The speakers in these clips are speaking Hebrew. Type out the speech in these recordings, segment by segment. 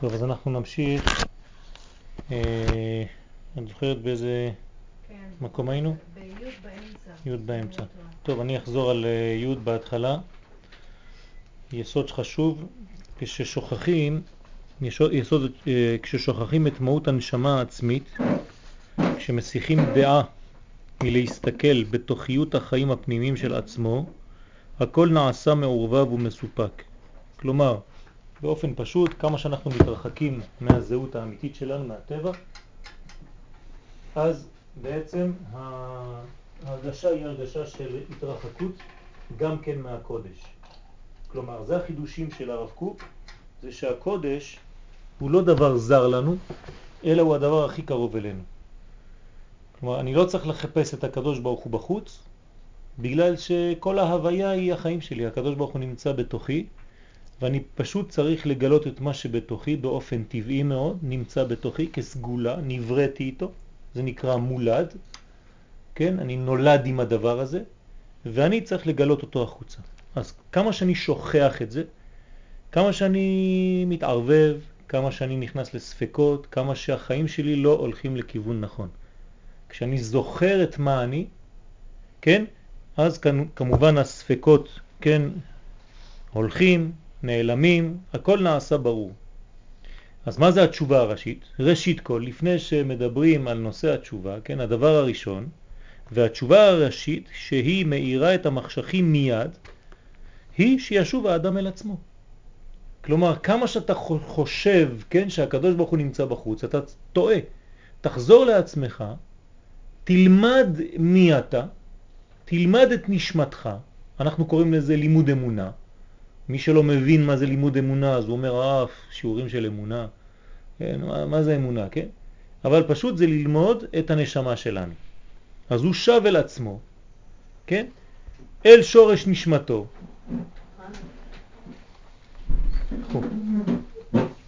טוב, אז אנחנו נמשיך. אה, את זוכרת באיזה כן. מקום היינו? בי' באמצע. י' באמצע. אני לא טוב, אני אחזור על אה, י' בהתחלה. יסוד חשוב, כששוכחים, יסוד, יסוד, אה, כששוכחים את מהות הנשמה העצמית, כשמסיחים דעה מלהסתכל בתוכיות החיים הפנימיים של עצמו, הכל נעשה מעורבב ומסופק. כלומר, באופן פשוט, כמה שאנחנו מתרחקים מהזהות האמיתית שלנו, מהטבע, אז בעצם ההרגשה היא הרגשה של התרחקות גם כן מהקודש. כלומר, זה החידושים של הרב קוק, זה שהקודש הוא לא דבר זר לנו, אלא הוא הדבר הכי קרוב אלינו. כלומר, אני לא צריך לחפש את הקדוש ברוך הוא בחוץ, בגלל שכל ההוויה היא החיים שלי, הקדוש ברוך הוא נמצא בתוכי, ואני פשוט צריך לגלות את מה שבתוכי באופן טבעי מאוד, נמצא בתוכי כסגולה, נבראתי איתו, זה נקרא מולד, כן? אני נולד עם הדבר הזה, ואני צריך לגלות אותו החוצה. אז כמה שאני שוכח את זה, כמה שאני מתערבב, כמה שאני נכנס לספקות, כמה שהחיים שלי לא הולכים לכיוון נכון. כשאני זוכר את מה אני, כן? אז כמובן הספקות, כן, הולכים, נעלמים, הכל נעשה ברור. אז מה זה התשובה הראשית? ראשית כל, לפני שמדברים על נושא התשובה, כן, הדבר הראשון, והתשובה הראשית שהיא מאירה את המחשכים מיד, היא שישוב האדם אל עצמו. כלומר, כמה שאתה חושב, כן, שהקדוש ברוך הוא נמצא בחוץ, אתה טועה. תחזור לעצמך, תלמד מי אתה, תלמד את נשמתך, אנחנו קוראים לזה לימוד אמונה, מי שלא מבין מה זה לימוד אמונה, אז הוא אומר, אה, שיעורים של אמונה. כן, מה, מה זה אמונה, כן? אבל פשוט זה ללמוד את הנשמה שלנו. אז הוא שב אל עצמו, כן? אל שורש נשמתו.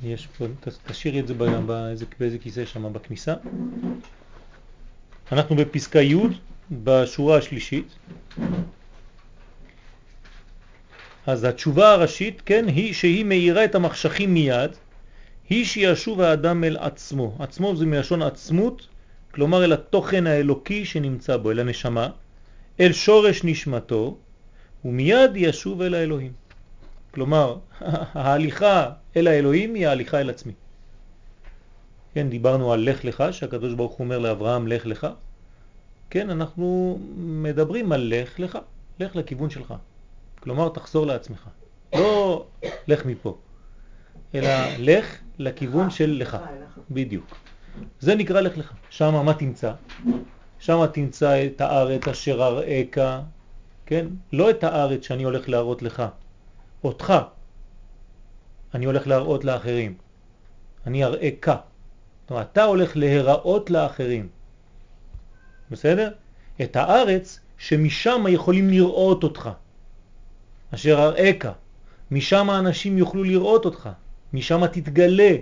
יש פה, תשאירי את זה באיזה, באיזה כיסא שם בכניסה. אנחנו בפסקה י' בשורה השלישית. אז התשובה הראשית, כן, היא שהיא מאירה את המחשכים מיד, היא שישוב האדם אל עצמו. עצמו זה מלשון עצמות, כלומר אל התוכן האלוקי שנמצא בו, אל הנשמה, אל שורש נשמתו, ומיד ישוב אל האלוהים. כלומר, ההליכה אל האלוהים היא ההליכה אל עצמי. כן, דיברנו על לך לך, שהקדוש ברוך הוא אומר לאברהם לך לך. כן, אנחנו מדברים על לך לך, לך לכיוון שלך. כלומר, תחזור לעצמך. לא לך מפה, אלא לך לכיוון של לך. בדיוק. זה נקרא לך לך. שם מה תמצא? שם תמצא את הארץ אשר אראך, כן? לא את הארץ שאני הולך להראות לך, אותך אני הולך להראות לאחרים. אני אראך. זאת אומרת, אתה הולך להיראות לאחרים. בסדר? את הארץ שמשם יכולים לראות אותך. אשר אראך, משם האנשים יוכלו לראות אותך, משם תתגלה.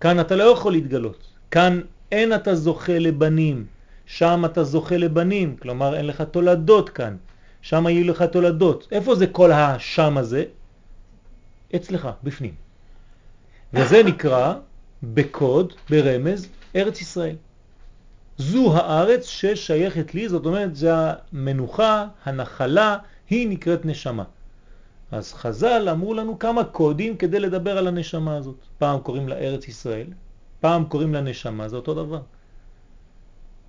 כאן אתה לא יכול להתגלות, כאן אין אתה זוכה לבנים, שם אתה זוכה לבנים, כלומר אין לך תולדות כאן, שם יהיו לך תולדות. איפה זה כל השם הזה? אצלך, בפנים. וזה נקרא בקוד, ברמז, ארץ ישראל. זו הארץ ששייכת לי, זאת אומרת זה המנוחה, הנחלה, היא נקראת נשמה. אז חז"ל אמרו לנו כמה קודים כדי לדבר על הנשמה הזאת. פעם קוראים לה ארץ ישראל, פעם קוראים לה נשמה, זה אותו דבר.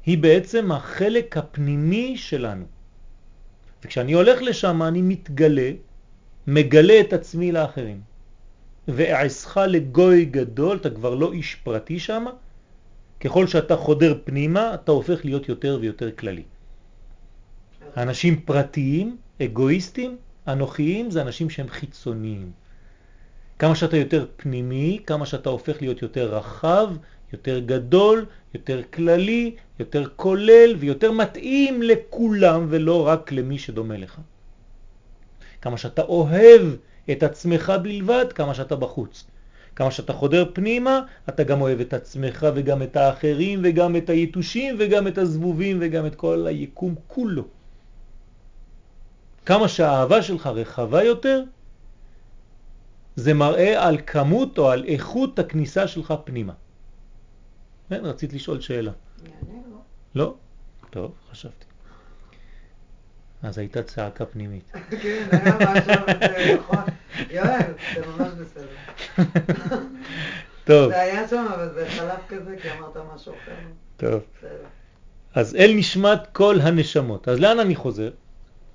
היא בעצם החלק הפנימי שלנו. וכשאני הולך לשם אני מתגלה, מגלה את עצמי לאחרים. ואעשך לגוי גדול, אתה כבר לא איש פרטי שם, ככל שאתה חודר פנימה אתה הופך להיות יותר ויותר כללי. אנשים פרטיים, אגואיסטים, אנוכיים, זה אנשים שהם חיצוניים. כמה שאתה יותר פנימי, כמה שאתה הופך להיות יותר רחב, יותר גדול, יותר כללי, יותר כולל ויותר מתאים לכולם ולא רק למי שדומה לך. כמה שאתה אוהב את עצמך בלבד, כמה שאתה בחוץ. כמה שאתה חודר פנימה, אתה גם אוהב את עצמך וגם את האחרים וגם את היתושים וגם את הזבובים וגם את כל היקום כולו. כמה שהאהבה שלך רחבה יותר, זה מראה על כמות או על איכות הכניסה שלך פנימה. כן, רצית לשאול שאלה. לו. לא? טוב, חשבתי. אז הייתה צעקה פנימית. כן, היה משהו, זה נכון. יואל, זה ממש בסדר. טוב, זה היה שם, אבל זה חלף כזה, כי אמרת משהו אחר. טוב. אז אל נשמת כל הנשמות. אז לאן אני חוזר?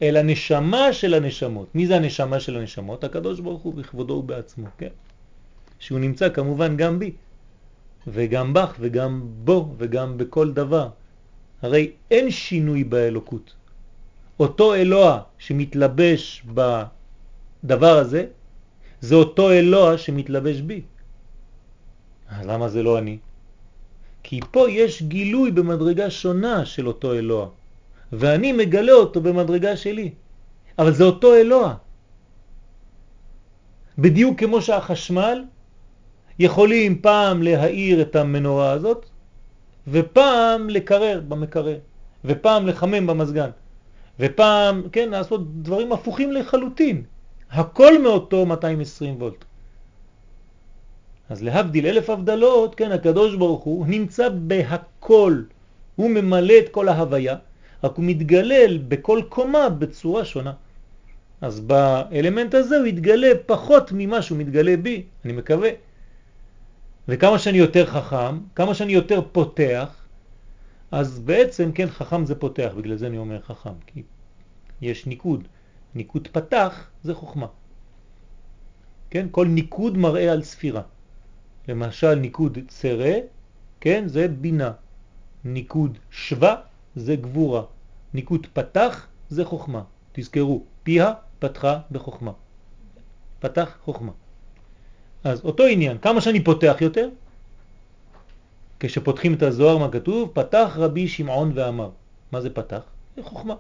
אל הנשמה של הנשמות. מי זה הנשמה של הנשמות? הקדוש ברוך הוא בכבודו ובעצמו, כן? שהוא נמצא כמובן גם בי, וגם בך, וגם בו, וגם בכל דבר. הרי אין שינוי באלוקות. אותו אלוה שמתלבש בדבר הזה, זה אותו אלוה שמתלבש בי. אז למה זה לא אני? כי פה יש גילוי במדרגה שונה של אותו אלוה, ואני מגלה אותו במדרגה שלי. אבל זה אותו אלוה. בדיוק כמו שהחשמל יכולים פעם להאיר את המנורה הזאת, ופעם לקרר במקרר, ופעם לחמם במזגן, ופעם, כן, לעשות דברים הפוכים לחלוטין. הכל מאותו 220 וולט. אז להבדיל אלף הבדלות, כן, הקדוש ברוך הוא נמצא בהכל, הוא ממלא את כל ההוויה, רק הוא מתגלל בכל קומה בצורה שונה. אז באלמנט הזה הוא יתגלה פחות ממה שהוא מתגלה בי, אני מקווה. וכמה שאני יותר חכם, כמה שאני יותר פותח, אז בעצם, כן, חכם זה פותח, בגלל זה אני אומר חכם, כי יש ניקוד. ניקוד פתח זה חוכמה. כן, כל ניקוד מראה על ספירה. למשל ניקוד צרה, כן, זה בינה. ניקוד שווה זה גבורה. ניקוד פתח זה חוכמה. תזכרו, פיה פתחה בחוכמה. פתח חוכמה. אז אותו עניין, כמה שאני פותח יותר, כשפותחים את הזוהר, מה כתוב? פתח רבי שמעון ואמר. מה זה פתח? זה חוכמה.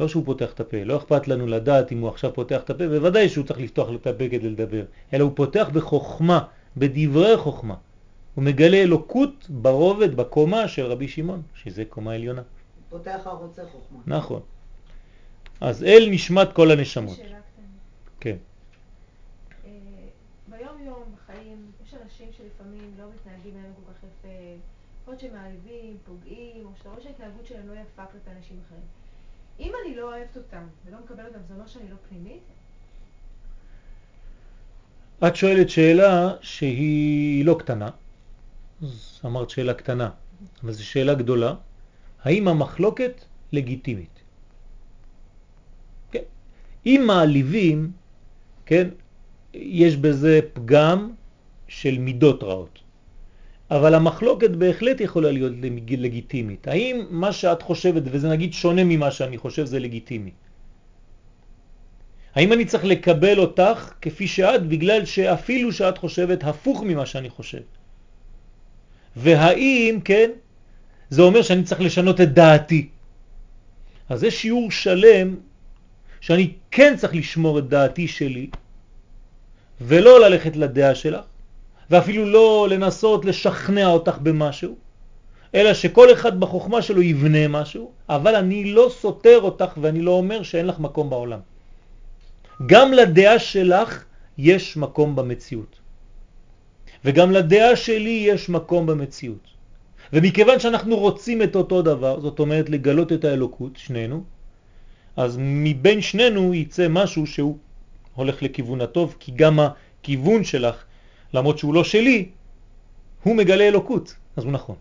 לא שהוא פותח את הפה, לא אכפת לנו לדעת אם הוא עכשיו פותח את הפה, בוודאי שהוא צריך לפתוח את הפה כדי לדבר, אלא הוא פותח בחוכמה, בדברי חוכמה. הוא מגלה אלוקות ברובד, בקומה של רבי שמעון, שזה קומה עליונה. פותח ערוצי חוכמה. נכון. אז אל נשמת כל הנשמות. שאלה קטנה. כן. אה, ביום יום, בחיים, יש אנשים שלפעמים לא מתנהגים להם כל כך יפה, יכול להיות שמעליבים, פוגעים, או שאתה רואה שההתנהגות שלהם לא יפה כלפי אנשים אחרים. אם אני לא אוהבת אותם ולא מקבלת אותם, זה אומר שאני לא פנימית? את שואלת שאלה שהיא לא קטנה, אז אמרת שאלה קטנה, אבל זו שאלה גדולה. האם המחלוקת לגיטימית? כן. אם מעליבים, כן, יש בזה פגם של מידות רעות. אבל המחלוקת בהחלט יכולה להיות לג- לגיטימית. האם מה שאת חושבת, וזה נגיד שונה ממה שאני חושב, זה לגיטימי? האם אני צריך לקבל אותך כפי שאת, בגלל שאפילו שאת חושבת הפוך ממה שאני חושב? והאם, כן, זה אומר שאני צריך לשנות את דעתי. אז זה שיעור שלם שאני כן צריך לשמור את דעתי שלי, ולא ללכת לדעה שלך, ואפילו לא לנסות לשכנע אותך במשהו, אלא שכל אחד בחוכמה שלו יבנה משהו, אבל אני לא סותר אותך ואני לא אומר שאין לך מקום בעולם. גם לדעה שלך יש מקום במציאות. וגם לדעה שלי יש מקום במציאות. ומכיוון שאנחנו רוצים את אותו דבר, זאת אומרת לגלות את האלוקות, שנינו, אז מבין שנינו יצא משהו שהוא הולך לכיוון הטוב, כי גם הכיוון שלך, למרות שהוא לא שלי, הוא מגלה אלוקות, אז הוא נכון.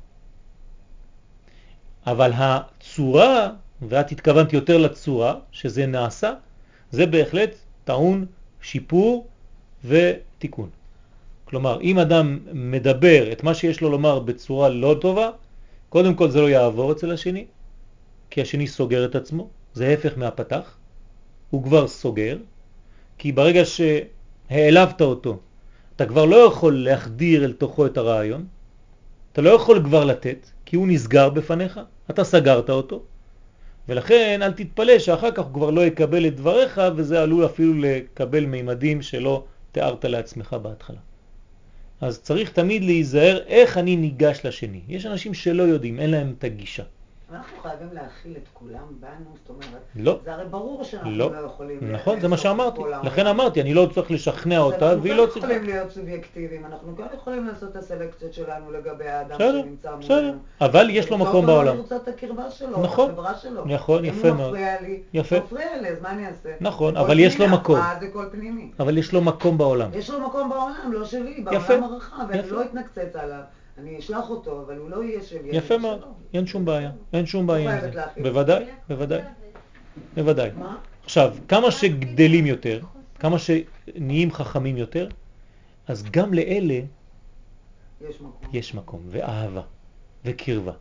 אבל הצורה, ואת התכוונת יותר לצורה, שזה נעשה, זה בהחלט טעון שיפור ותיקון. כלומר, אם אדם מדבר את מה שיש לו לומר בצורה לא טובה, קודם כל זה לא יעבור אצל השני, כי השני סוגר את עצמו, זה הפך מהפתח, הוא כבר סוגר, כי ברגע שהעלבת אותו, אתה כבר לא יכול להחדיר אל תוכו את הרעיון, אתה לא יכול כבר לתת, כי הוא נסגר בפניך, אתה סגרת אותו, ולכן אל תתפלא שאחר כך הוא כבר לא יקבל את דבריך, וזה עלול אפילו לקבל מימדים שלא תיארת לעצמך בהתחלה. אז צריך תמיד להיזהר איך אני ניגש לשני. יש אנשים שלא יודעים, אין להם את הגישה. אנחנו חייבים להכיל את כולם בנו, זאת אומרת, לא. זה הרי ברור שאנחנו לא. לא יכולים... נכון, זה מה את שאמרתי. כל. לכן אמרתי, אני לא צריך לשכנע אותה, והיא לא אנחנו צריכה... כן יכולים להיות סובייקטיביים, אנחנו כן יכולים לעשות את הסלקציות שלנו לגבי האדם בסדר, שנמצא מולנו. בסדר. אבל יש לו מקום בעולם. לקבוצת הקרבה שלו, נכון. בחברה שלו. נכון, יפה אם הוא מאוד. מפריע לי, יפה. מפריע לי, אז מה אני אעשה? נכון, אבל יש לו מקום. זה קול פנימי. אבל יש לו מקום בעולם. יש לו מקום בעולם, לא שלי, בעולם הרחב, ואני. לא אתנקצץ עליו. אני אשלח אותו, אבל הוא לא יהיה שלי. יפה מאוד. אין שום בעיה, אין שום בעיה. בוודאי, בוודאי, בוודאי. מה? עכשיו, כמה שגדלים יותר, כמה שנהיים חכמים יותר, אז גם לאלה יש מקום. יש מקום, ואהבה, וקרבה.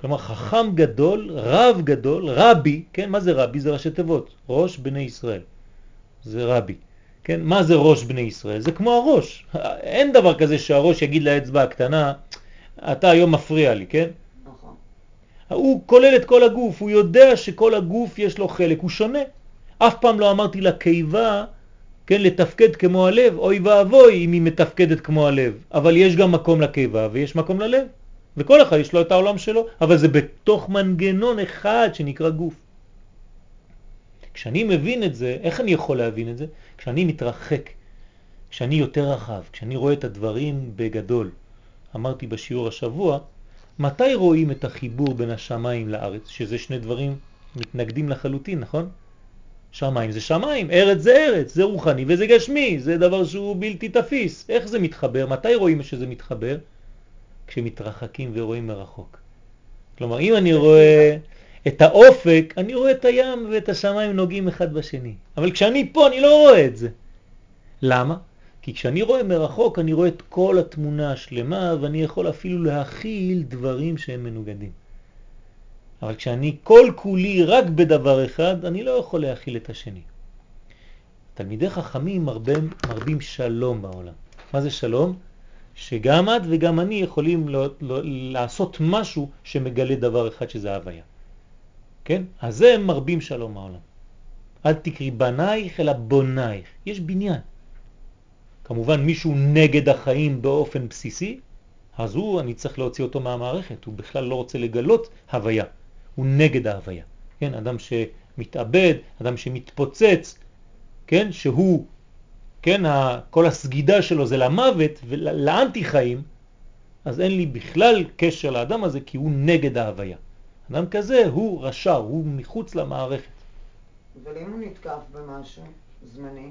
כלומר, חכם גדול, רב גדול, רבי, כן, מה זה רבי? זה ראשי תיבות, ראש בני ישראל. זה רבי. כן, מה זה ראש בני ישראל? זה כמו הראש. אין דבר כזה שהראש יגיד לאצבע הקטנה, אתה היום מפריע לי, כן? נכון. הוא כולל את כל הגוף, הוא יודע שכל הגוף יש לו חלק, הוא שונה. אף פעם לא אמרתי לקיבה, כן, לתפקד כמו הלב, אוי ואבוי אם היא מתפקדת כמו הלב, אבל יש גם מקום לקיבה ויש מקום ללב, וכל אחד יש לו את העולם שלו, אבל זה בתוך מנגנון אחד שנקרא גוף. כשאני מבין את זה, איך אני יכול להבין את זה? כשאני מתרחק, כשאני יותר רחב, כשאני רואה את הדברים בגדול. אמרתי בשיעור השבוע, מתי רואים את החיבור בין השמיים לארץ, שזה שני דברים מתנגדים לחלוטין, נכון? שמיים זה שמיים, ארץ זה ארץ, זה רוחני וזה גשמי, זה דבר שהוא בלתי תפיס. איך זה מתחבר? מתי רואים שזה מתחבר? כשמתרחקים ורואים מרחוק. כלומר, אם אני רואה את האופק, אני רואה את הים ואת השמיים נוגעים אחד בשני. אבל כשאני פה אני לא רואה את זה. למה? כי כשאני רואה מרחוק אני רואה את כל התמונה השלמה ואני יכול אפילו להכיל דברים שהם מנוגדים. אבל כשאני כל כולי רק בדבר אחד, אני לא יכול להכיל את השני. תלמידי חכמים מרבים, מרבים שלום בעולם. מה זה שלום? שגם את וגם אני יכולים לעשות משהו שמגלה דבר אחד שזה הוויה. כן? אז זה מרבים שלום העולם. אל תקרי בנייך אלא בונייך. יש בניין. כמובן מישהו נגד החיים באופן בסיסי, אז הוא, אני צריך להוציא אותו מהמערכת, הוא בכלל לא רוצה לגלות הוויה, הוא נגד ההוויה. כן, אדם שמתאבד, אדם שמתפוצץ, כן, שהוא, כן, כל הסגידה שלו זה למוות ולאנטי חיים, אז אין לי בכלל קשר לאדם הזה כי הוא נגד ההוויה. אדם כזה הוא רשע, הוא מחוץ למערכת. אבל אם הוא נתקף במשהו זמני,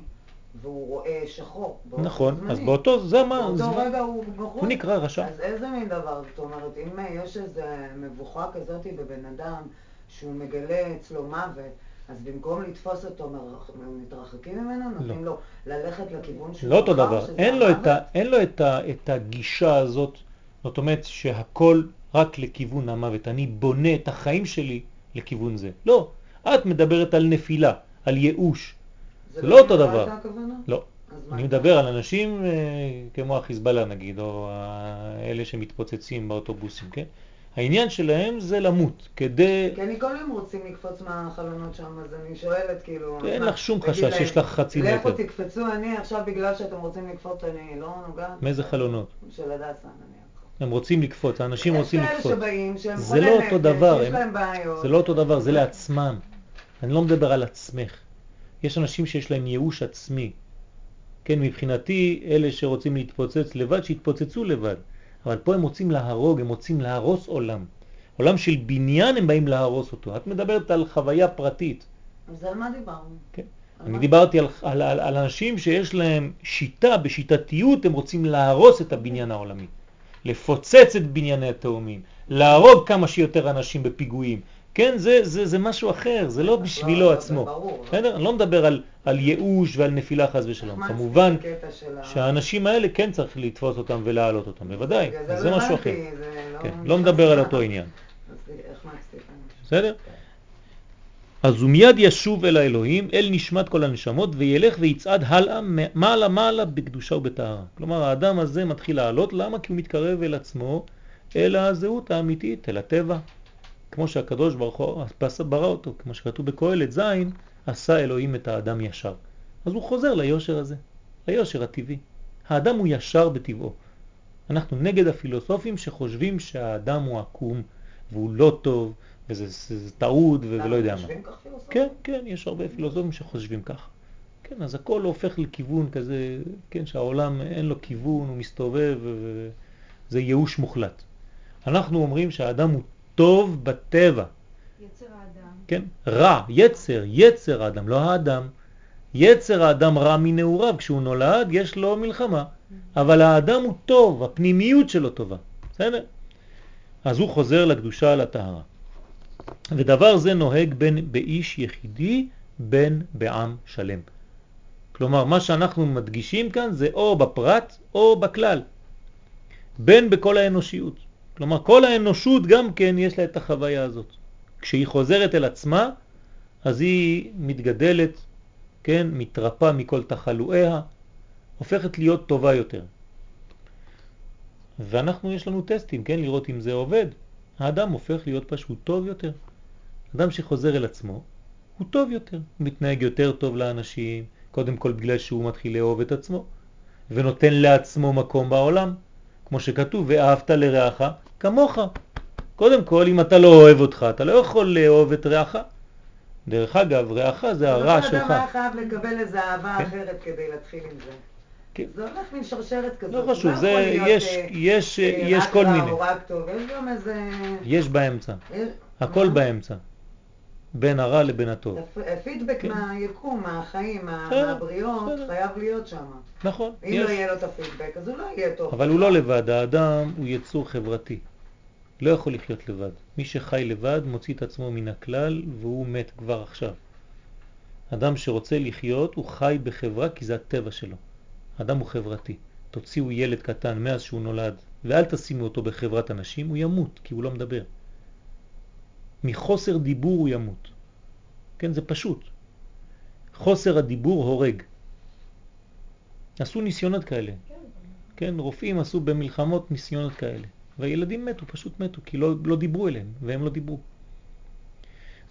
והוא רואה שחור, נכון, זמני, אז באותו, זה מה, באותו זה- רגע הוא בחוץ. הוא נקרא רשע. אז איזה מין דבר, זאת אומרת, אם יש איזו מבוכה כזאת בבן אדם, שהוא מגלה אצלו מוות, אז במקום לתפוס אותו, מתרחקים ממנו, נותנים לו ללכת לכיוון שהוא לא אותו דבר, אין לו, את, ה? אין לו את, ה, את הגישה הזאת, זאת אומרת שהכל רק לכיוון המוות, אני בונה את החיים שלי לכיוון זה. לא, את מדברת על נפילה, על ייאוש. זה לא אותו דבר. לא, אני? מדבר על אנשים אה, כמו החיזבאללה נגיד, או אלה שמתפוצצים באוטובוסים, כן? העניין שלהם זה למות, כדי... כי אני כל יום רוצים לקפוץ מהחלונות שם, אז אני שואלת, כאילו... אין לך שום חשש, יש לך חצי לכו מטר. תקפצו, אני עכשיו בגלל שאתם רוצים לקפוץ, אני לא נוגעת. מאיזה חלונות? של הדסה. הם רוצים לקפוץ, האנשים רוצים יש לקפוץ. כאלה שבאים, שהם זה חולי לא נפש, דבר, יש הם- להם בעיות. זה לא אותו דבר, זה לעצמם. אני לא מדבר על עצמך. יש אנשים שיש להם ייאוש עצמי. כן, מבחינתי, אלה שרוצים להתפוצץ לבד, שיתפוצצו לבד. אבל פה הם רוצים להרוג, הם רוצים להרוס עולם. עולם של בניין הם באים להרוס אותו. את מדברת על חוויה פרטית. אז על מה דיברנו? כן. אני מה? דיברתי על, על, על, על אנשים שיש להם שיטה, בשיטתיות הם רוצים להרוס את הבניין העולמי. לפוצץ את בנייני התאומים, להרוג כמה שיותר אנשים בפיגועים. כן, זה, זה, זה משהו אחר, זה לא בשבילו לא, עצמו. זה ברור. בסדר? אני לא מדבר על, על ייאוש ועל נפילה חס ושלום. כמובן שהאנשים האלה כן צריך לתפוס אותם ולהעלות אותם, בוודאי, אז זה משהו אחר. זה לא כן. לא מדבר על אותו עניין. בסדר? אז הוא מיד ישוב אל האלוהים, אל נשמת כל הנשמות, וילך ויצעד הלאה, מעלה מעלה בקדושה ובטהרה. כלומר, האדם הזה מתחיל לעלות, למה? כי הוא מתקרב אל עצמו, אל הזהות האמיתית, אל הטבע. כמו שהקדוש ברוך הוא ברא אותו, כמו שכתוב בקהלת ז', עשה אלוהים את האדם ישר. אז הוא חוזר ליושר הזה, ליושר הטבעי. האדם הוא ישר בטבעו. אנחנו נגד הפילוסופים שחושבים שהאדם הוא עקום, והוא לא טוב, וזה זה טעות, ולא יודע מה. כך? כן, כן, יש הרבה פילוסופים שחושבים ככה. כן, אז הכל הופך לכיוון כזה, כן, שהעולם אין לו כיוון, הוא מסתובב, וזה ייאוש מוחלט. אנחנו אומרים שהאדם הוא טוב בטבע. יצר האדם. כן, רע, יצר, יצר האדם, לא האדם. יצר האדם רע מנעוריו, כשהוא נולד יש לו מלחמה, אבל האדם הוא טוב, הפנימיות שלו טובה, בסדר? אז הוא חוזר לקדושה, לטהרה. ודבר זה נוהג בין באיש יחידי, בין בעם שלם. כלומר, מה שאנחנו מדגישים כאן זה או בפרט או בכלל, בין בכל האנושיות. כלומר, כל האנושות גם כן יש לה את החוויה הזאת. כשהיא חוזרת אל עצמה, אז היא מתגדלת, כן, מתרפא מכל תחלואיה, הופכת להיות טובה יותר. ואנחנו, יש לנו טסטים, כן, לראות אם זה עובד. האדם הופך להיות פשוט טוב יותר. אדם שחוזר אל עצמו, הוא טוב יותר, מתנהג יותר טוב לאנשים, קודם כל בגלל שהוא מתחיל לאהוב את עצמו, ונותן לעצמו מקום בעולם, כמו שכתוב, ואהבת לרעך כמוך. קודם כל, אם אתה לא אוהב אותך, אתה לא יכול לאהוב את רעך. דרך אגב, רעך זה הרע שלך. אדם היה חייב לקבל איזו אהבה כן? אחרת כדי להתחיל עם זה. כן. זה הולך מין שרשרת כזאת. לא חשוב, זה, יש, אה, יש, אה, יש כל מיני. יש גם איזה... יש באמצע. הכל? באמצע. בין הרע לבין הטוב. פידבק כן. מהיקום, מהחיים, מהבריאות, חייב להיות שם. נכון. אם. לא יהיה לו את הפידבק, אז הוא לא יהיה טוב. אבל הוא לא לבד, האדם הוא יצור חברתי. לא יכול לחיות לבד. מי שחי לבד מוציא את עצמו מן הכלל והוא מת כבר עכשיו. אדם שרוצה לחיות הוא חי בחברה כי זה הטבע שלו. אדם הוא חברתי. תוציאו ילד קטן מאז שהוא נולד ואל תשימו אותו בחברת אנשים, הוא ימות כי הוא לא מדבר. מחוסר דיבור הוא ימות. כן, זה פשוט. חוסר הדיבור הורג. עשו ניסיונות כאלה. כן, רופאים עשו במלחמות ניסיונות כאלה. והילדים מתו, פשוט מתו, כי לא, לא דיברו אליהם, והם לא דיברו.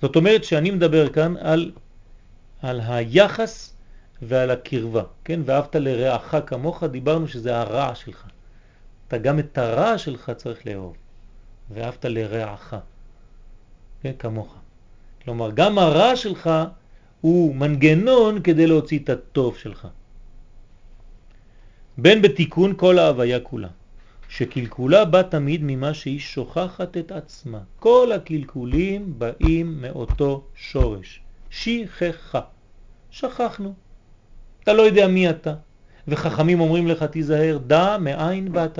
זאת אומרת שאני מדבר כאן על, על היחס ועל הקרבה, כן? ואהבת לרעך כמוך, דיברנו שזה הרע שלך. אתה גם את הרע שלך צריך לאהוב, ואהבת לרעך. כן, כמוך. כלומר, גם הרע שלך הוא מנגנון כדי להוציא את הטוב שלך. בין בתיקון כל ההוויה כולה, שקלקולה בא תמיד ממה שהיא שוכחת את עצמה. כל הקלקולים באים מאותו שורש, שכחה. שכחנו. אתה לא יודע מי אתה, וחכמים אומרים לך תיזהר, דע מאין באת.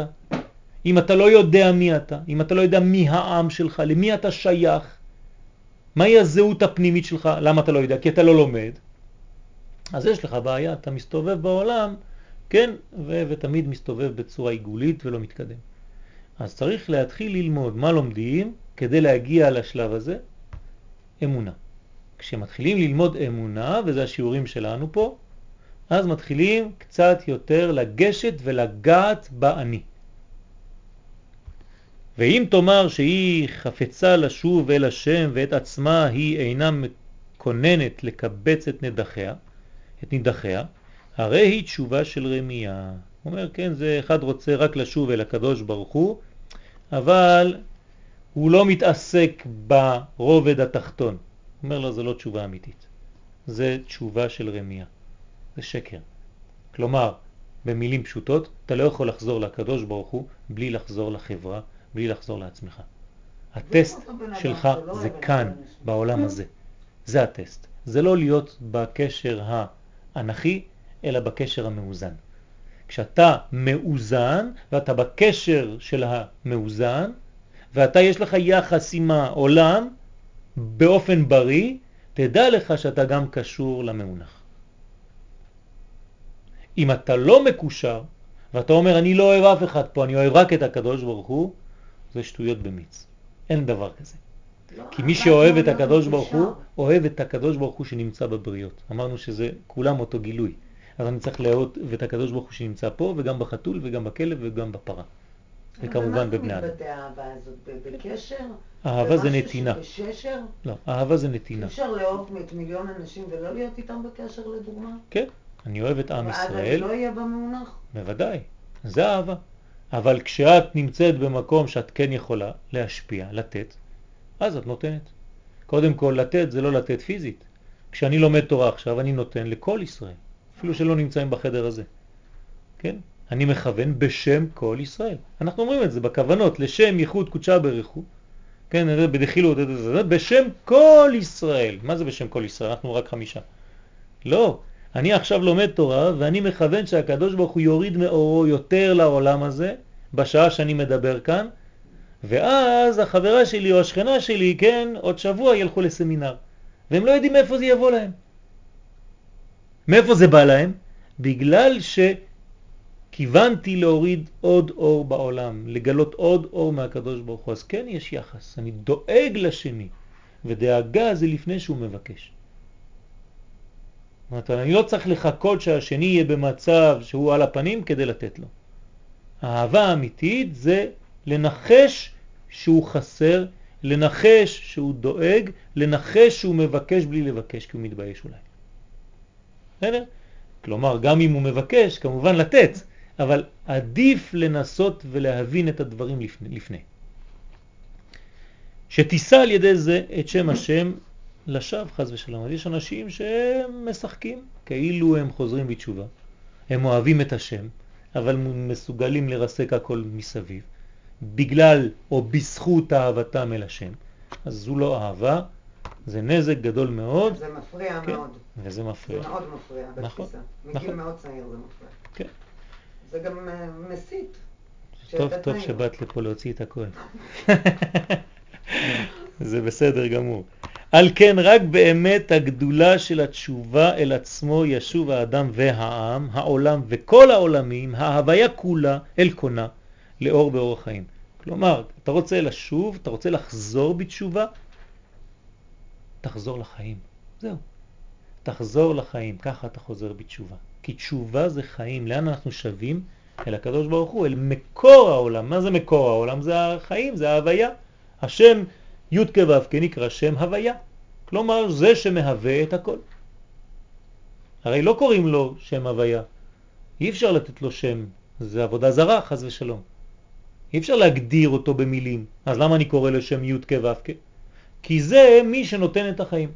אם אתה לא יודע מי אתה, אם אתה לא יודע מי העם שלך, למי אתה שייך, מהי הזהות הפנימית שלך? למה אתה לא יודע? כי אתה לא לומד. אז יש לך בעיה, אתה מסתובב בעולם, כן, ו- ותמיד מסתובב בצורה עיגולית ולא מתקדם. אז צריך להתחיל ללמוד מה לומדים כדי להגיע לשלב הזה, אמונה. כשמתחילים ללמוד אמונה, וזה השיעורים שלנו פה, אז מתחילים קצת יותר לגשת ולגעת באני. ואם תאמר שהיא חפצה לשוב אל השם ואת עצמה היא אינה מקוננת לקבץ את נדחיה, את נדחיה, הרי היא תשובה של רמייה. הוא אומר, כן, זה אחד רוצה רק לשוב אל הקדוש ברוך הוא, אבל הוא לא מתעסק ברובד התחתון. הוא אומר לו, זה לא תשובה אמיתית. זה תשובה של רמייה. זה שקר. כלומר, במילים פשוטות, אתה לא יכול לחזור לקדוש ברוך הוא בלי לחזור לחברה, בלי לחזור לעצמך. הטסט שלך לא זה כאן, בעולם הזה. זה הטסט. זה לא להיות בקשר האנכי, אלא בקשר המאוזן. כשאתה מאוזן, ואתה בקשר של המאוזן, ואתה יש לך יחס עם העולם באופן בריא, תדע לך שאתה גם קשור למאונח. אם אתה לא מקושר, ואתה אומר אני לא אוהב אף אחד פה, אני אוהב רק את הקדוש ברוך הוא, זה שטויות במיץ. אין דבר כזה. לא, כי מי שאוהב את הקדוש ברוך הוא, אוהב את הקדוש ברוך הוא שנמצא בבריות. אמרנו שזה כולם אותו גילוי. אז אני צריך לאהוב את הקדוש ברוך הוא שנמצא פה, וגם בחתול, וגם בכלב, וגם בפרה. וכמובן בבני אדם. מתבטא האהבה הזאת? בקשר? אהבה זה נתינה. בששר? לא, אהבה זה נתינה. אפשר לאהוב את מיליון אנשים ולא להיות איתם בקשר לדוגמה? כן, אני אוהב את עם ישראל. אני לא אהיה במונח? בוודאי, זה אהבה. אבל כשאת נמצאת במקום שאת כן יכולה להשפיע, לתת, אז את נותנת. קודם כל, לתת זה לא לתת פיזית. כשאני לומד תורה עכשיו, אני נותן לכל ישראל, אפילו שלא נמצאים בחדר הזה. כן? אני מכוון בשם כל ישראל. אנחנו אומרים את זה בכוונות, לשם ייחוד קודשה ברכו. כן, בדחילו, בשם כל ישראל. מה זה בשם כל ישראל? אנחנו רק חמישה. לא, אני עכשיו לומד תורה ואני מכוון שהקדוש ברוך הוא יוריד מאורו יותר לעולם הזה בשעה שאני מדבר כאן, ואז החברה שלי או השכנה שלי, כן, עוד שבוע ילכו לסמינר, והם לא יודעים מאיפה זה יבוא להם. מאיפה זה בא להם? בגלל שכיוונתי להוריד עוד אור בעולם, לגלות עוד אור מהקדוש ברוך הוא. אז כן יש יחס, אני דואג לשני, ודאגה זה לפני שהוא מבקש. אומרת, אני לא צריך לחכות שהשני יהיה במצב שהוא על הפנים כדי לתת לו. האהבה האמיתית זה לנחש שהוא חסר, לנחש שהוא דואג, לנחש שהוא מבקש בלי לבקש כי הוא מתבייש אולי. בסדר? כלומר, גם אם הוא מבקש, כמובן לתת, אבל עדיף לנסות ולהבין את הדברים לפני. לפני. שתישא על ידי זה את שם השם לשווא חז ושלום. אז יש אנשים שהם משחקים כאילו הם חוזרים בתשובה. הם אוהבים את השם, אבל מסוגלים לרסק הכל מסביב, בגלל או בזכות אהבתם אל השם. אז זו לא אהבה, זה נזק גדול מאוד. זה מפריע כן, מאוד. וזה מפריע. זה מאוד מפריע נכון, בתפיסה. נכון. מגיל מאוד צעיר זה מפריע. כן. זה גם uh, מסית. טוב, טוב שבאת לפה להוציא את הכל. זה בסדר גמור. על כן רק באמת הגדולה של התשובה אל עצמו ישוב האדם והעם, העולם וכל העולמים, ההוויה כולה אל קונה, לאור באור החיים. כלומר, אתה רוצה לשוב, אתה רוצה לחזור בתשובה, תחזור לחיים. זהו. תחזור לחיים, ככה אתה חוזר בתשובה. כי תשובה זה חיים. לאן אנחנו שווים? אל הקדוש ברוך הוא, אל מקור העולם. מה זה מקור העולם? זה החיים, זה ההוויה. השם י' כו' כנקרא שם הוויה. כלומר, זה שמהווה את הכל. הרי לא קוראים לו שם הוויה. אי אפשר לתת לו שם, זה עבודה זרה, חז ושלום. אי אפשר להגדיר אותו במילים. אז למה אני קורא לו שם י' כו' כ'? כי זה מי שנותן את החיים.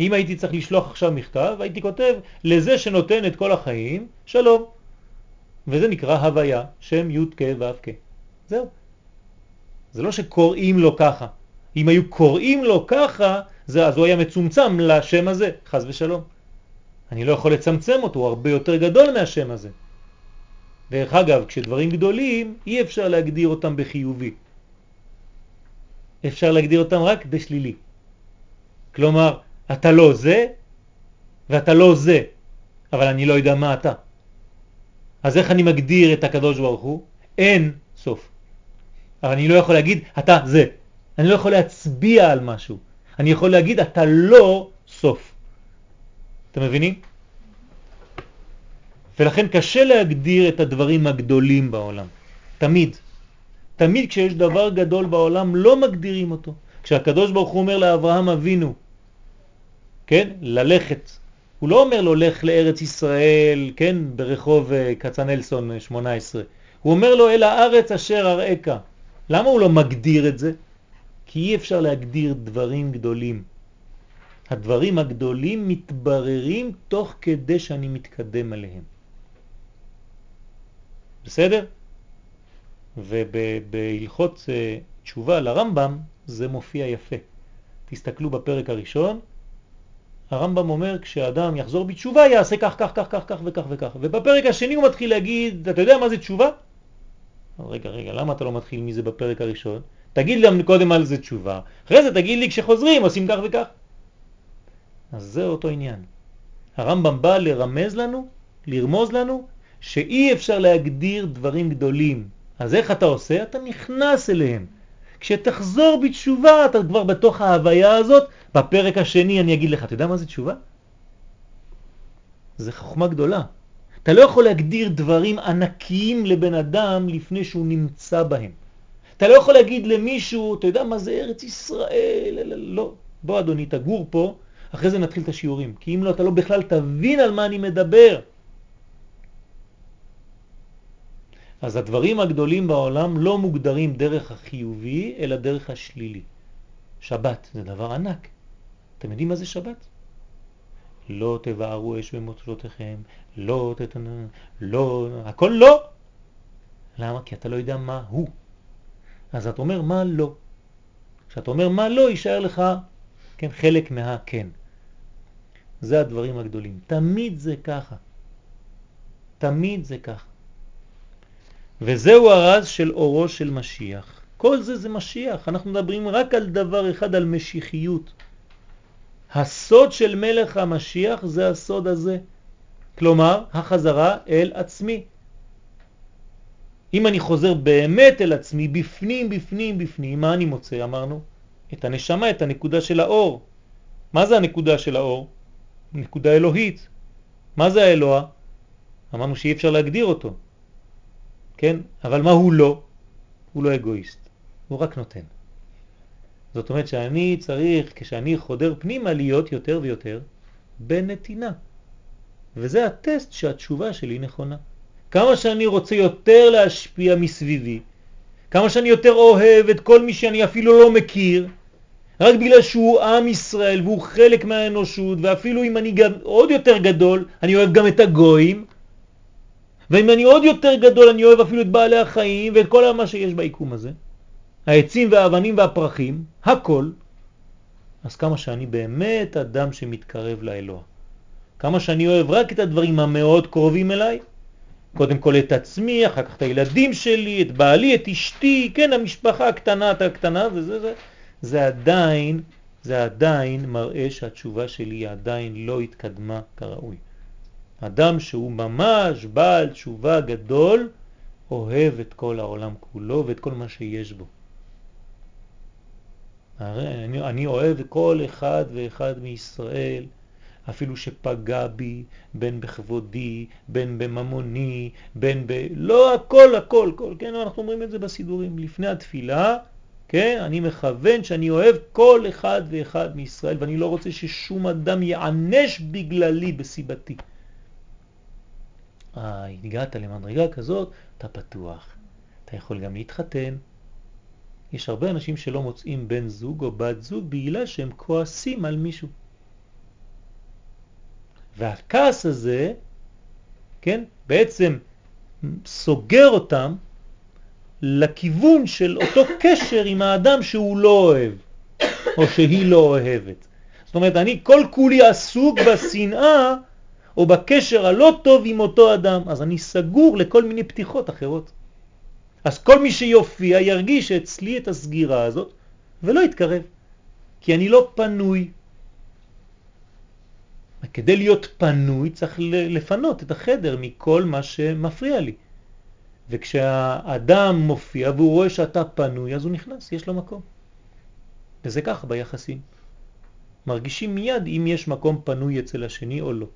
אם הייתי צריך לשלוח עכשיו מכתב, הייתי כותב לזה שנותן את כל החיים, שלום. וזה נקרא הוויה, שם י' כ' ו' כ'. זהו. זה לא שקוראים לו ככה. אם היו קוראים לו ככה, זה, אז הוא היה מצומצם לשם הזה, חז ושלום. אני לא יכול לצמצם אותו, הוא הרבה יותר גדול מהשם הזה. דרך אגב, כשדברים גדולים, אי אפשר להגדיר אותם בחיובי. אפשר להגדיר אותם רק בשלילי. כלומר, אתה לא זה, ואתה לא זה, אבל אני לא יודע מה אתה. אז איך אני מגדיר את הקדוש ברוך הוא? אין סוף. אבל אני לא יכול להגיד, אתה זה. אני לא יכול להצביע על משהו. אני יכול להגיד, אתה לא סוף. אתם מבינים? ולכן קשה להגדיר את הדברים הגדולים בעולם. תמיד. תמיד כשיש דבר גדול בעולם לא מגדירים אותו. כשהקדוש ברוך הוא אומר לאברהם אבינו, כן, ללכת, הוא לא אומר לו לך לארץ ישראל, כן, ברחוב אה, כצנלסון 18, הוא אומר לו אל הארץ אשר אראך. למה הוא לא מגדיר את זה? כי אי אפשר להגדיר דברים גדולים. הדברים הגדולים מתבררים תוך כדי שאני מתקדם עליהם. בסדר? ובהלכות אה, תשובה לרמב"ם זה מופיע יפה. תסתכלו בפרק הראשון, הרמב"ם אומר כשאדם יחזור בתשובה יעשה כך, כך, כך, כך, כך וכך וכך. ובפרק השני הוא מתחיל להגיד, אתה יודע מה זה תשובה? רגע, רגע, למה אתה לא מתחיל מזה בפרק הראשון? תגיד לי קודם על זה תשובה, אחרי זה תגיד לי כשחוזרים עושים כך וכך. אז זה אותו עניין. הרמב"ם בא לרמז לנו, לרמוז לנו, שאי אפשר להגדיר דברים גדולים. אז איך אתה עושה? אתה נכנס אליהם. כשתחזור בתשובה אתה כבר בתוך ההוויה הזאת, בפרק השני אני אגיד לך, אתה יודע מה זה תשובה? זה חוכמה גדולה. אתה לא יכול להגדיר דברים ענקיים לבן אדם לפני שהוא נמצא בהם. אתה לא יכול להגיד למישהו, אתה יודע מה זה ארץ ישראל, לא. בוא אדוני, תגור פה, אחרי זה נתחיל את השיעורים. כי אם לא, אתה לא בכלל תבין על מה אני מדבר. אז הדברים הגדולים בעולם לא מוגדרים דרך החיובי, אלא דרך השלילי. שבת זה דבר ענק. אתם יודעים מה זה שבת? לא תבערו אש במוצלותיכם, לא תתנ... לא, הכל לא. למה? כי אתה לא יודע מה הוא. אז אתה אומר מה לא. כשאתה אומר מה לא, יישאר לך כן, חלק מהכן. זה הדברים הגדולים. תמיד זה ככה. תמיד זה ככה. וזהו הרז של אורו של משיח. כל זה זה משיח. אנחנו מדברים רק על דבר אחד, על משיחיות. הסוד של מלך המשיח זה הסוד הזה. כלומר, החזרה אל עצמי. אם אני חוזר באמת אל עצמי, בפנים, בפנים, בפנים, מה אני מוצא? אמרנו, את הנשמה, את הנקודה של האור. מה זה הנקודה של האור? נקודה אלוהית. מה זה האלוה? אמרנו שאי אפשר להגדיר אותו. כן? אבל מה הוא לא? הוא לא אגואיסט, הוא רק נותן. זאת אומרת שאני צריך, כשאני חודר פנימה, להיות יותר ויותר בנתינה. וזה הטסט שהתשובה שלי נכונה. כמה שאני רוצה יותר להשפיע מסביבי, כמה שאני יותר אוהב את כל מי שאני אפילו לא מכיר, רק בגלל שהוא עם ישראל והוא חלק מהאנושות, ואפילו אם אני גם עוד יותר גדול, אני אוהב גם את הגויים, ואם אני עוד יותר גדול, אני אוהב אפילו את בעלי החיים ואת כל מה שיש ביקום הזה, העצים והאבנים והפרחים, הכל, אז כמה שאני באמת אדם שמתקרב לאלוה. כמה שאני אוהב רק את הדברים המאוד קרובים אליי, קודם כל את עצמי, אחר כך את הילדים שלי, את בעלי, את אשתי, כן, המשפחה הקטנה, את הקטנה, וזה זה, זה עדיין, זה עדיין מראה שהתשובה שלי עדיין לא התקדמה כראוי. אדם שהוא ממש בעל תשובה גדול, אוהב את כל העולם כולו ואת כל מה שיש בו. הרי אני, אני אוהב כל אחד ואחד מישראל, אפילו שפגע בי, בין בכבודי, בין בממוני, בין ב... לא הכל, הכל, הכל, כן, אנחנו אומרים את זה בסידורים. לפני התפילה, כן, אני מכוון שאני אוהב כל אחד ואחד מישראל, ואני לא רוצה ששום אדם יענש בגללי בסיבתי. אה, הגעת למדרגה כזאת, אתה פתוח. אתה יכול גם להתחתן. יש הרבה אנשים שלא מוצאים בן זוג או בת זוג בגלל שהם כועסים על מישהו. והכעס הזה, כן, בעצם סוגר אותם לכיוון של אותו קשר עם האדם שהוא לא אוהב, או שהיא לא אוהבת. זאת אומרת, אני כל כולי עסוק בשנאה או בקשר הלא טוב עם אותו אדם, אז אני סגור לכל מיני פתיחות אחרות. אז כל מי שיופיע ירגיש אצלי את הסגירה הזאת ולא יתקרב, כי אני לא פנוי. כדי להיות פנוי צריך לפנות את החדר מכל מה שמפריע לי. וכשהאדם מופיע והוא רואה שאתה פנוי, אז הוא נכנס, יש לו מקום. וזה ככה ביחסים. מרגישים מיד אם יש מקום פנוי אצל השני או לא.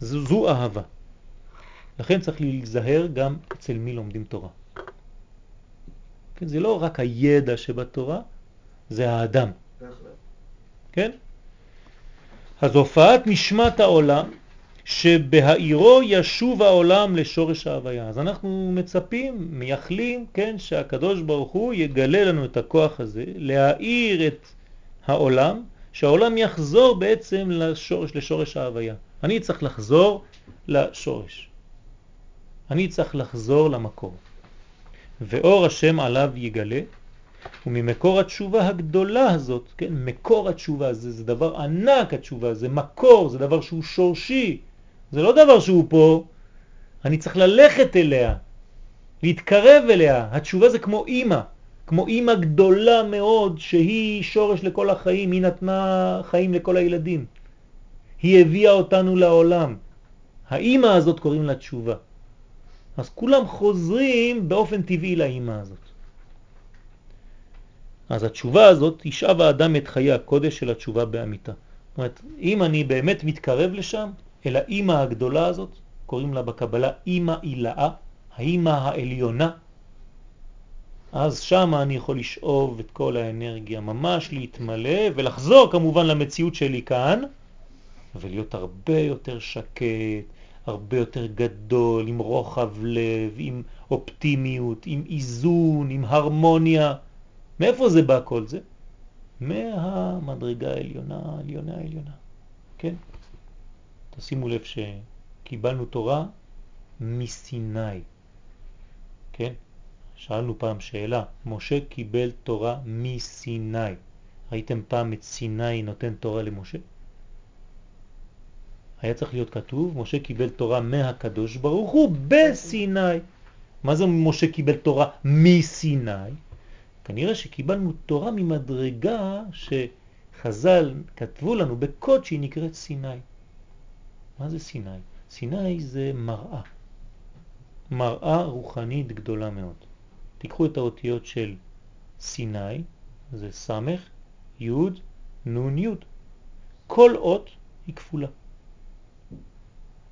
זו, זו אהבה. לכן צריך להיזהר גם אצל מי לומדים תורה. כן, זה לא רק הידע שבתורה, זה האדם. כן? אז הופעת נשמת העולם שבהאירו ישוב העולם לשורש ההוויה. אז אנחנו מצפים, מייחלים, כן, שהקדוש ברוך הוא יגלה לנו את הכוח הזה, להאיר את העולם, שהעולם יחזור בעצם לשורש, לשורש ההוויה. אני צריך לחזור לשורש. אני צריך לחזור למקור. ואור השם עליו יגלה, וממקור התשובה הגדולה הזאת, כן, מקור התשובה, זה, זה דבר ענק התשובה, זה מקור, זה דבר שהוא שורשי, זה לא דבר שהוא פה, אני צריך ללכת אליה, להתקרב אליה. התשובה זה כמו אימא, כמו אימא גדולה מאוד שהיא שורש לכל החיים, היא נתנה חיים לכל הילדים. היא הביאה אותנו לעולם. האימא הזאת קוראים לה תשובה. אז כולם חוזרים באופן טבעי לאימא הזאת. אז התשובה הזאת תשאב האדם את חיי הקודש של התשובה באמיתה. זאת אומרת, אם אני באמת מתקרב לשם, אל האימא הגדולה הזאת, קוראים לה בקבלה אימא אילאה, האימא העליונה, אז שם אני יכול לשאוב את כל האנרגיה, ממש להתמלא ולחזור כמובן למציאות שלי כאן, ולהיות הרבה יותר שקט, הרבה יותר גדול, עם רוחב לב, עם אופטימיות, עם איזון, עם הרמוניה. מאיפה זה בא כל זה? מהמדרגה העליונה, העליונה, העליונה. כן? תשימו לב שקיבלנו תורה מסיני. כן? שאלנו פעם שאלה, משה קיבל תורה מסיני. ראיתם פעם את סיני נותן תורה למשה? היה צריך להיות כתוב, משה קיבל תורה מהקדוש ברוך הוא בסיני. מה זה משה קיבל תורה מסיני? כנראה שקיבלנו תורה ממדרגה שחז"ל כתבו לנו בקוד שהיא נקראת סיני. מה זה סיני? סיני זה מראה. מראה רוחנית גדולה מאוד. תיקחו את האותיות של סיני, זה סמך, י', נ', י'. כל אות היא כפולה.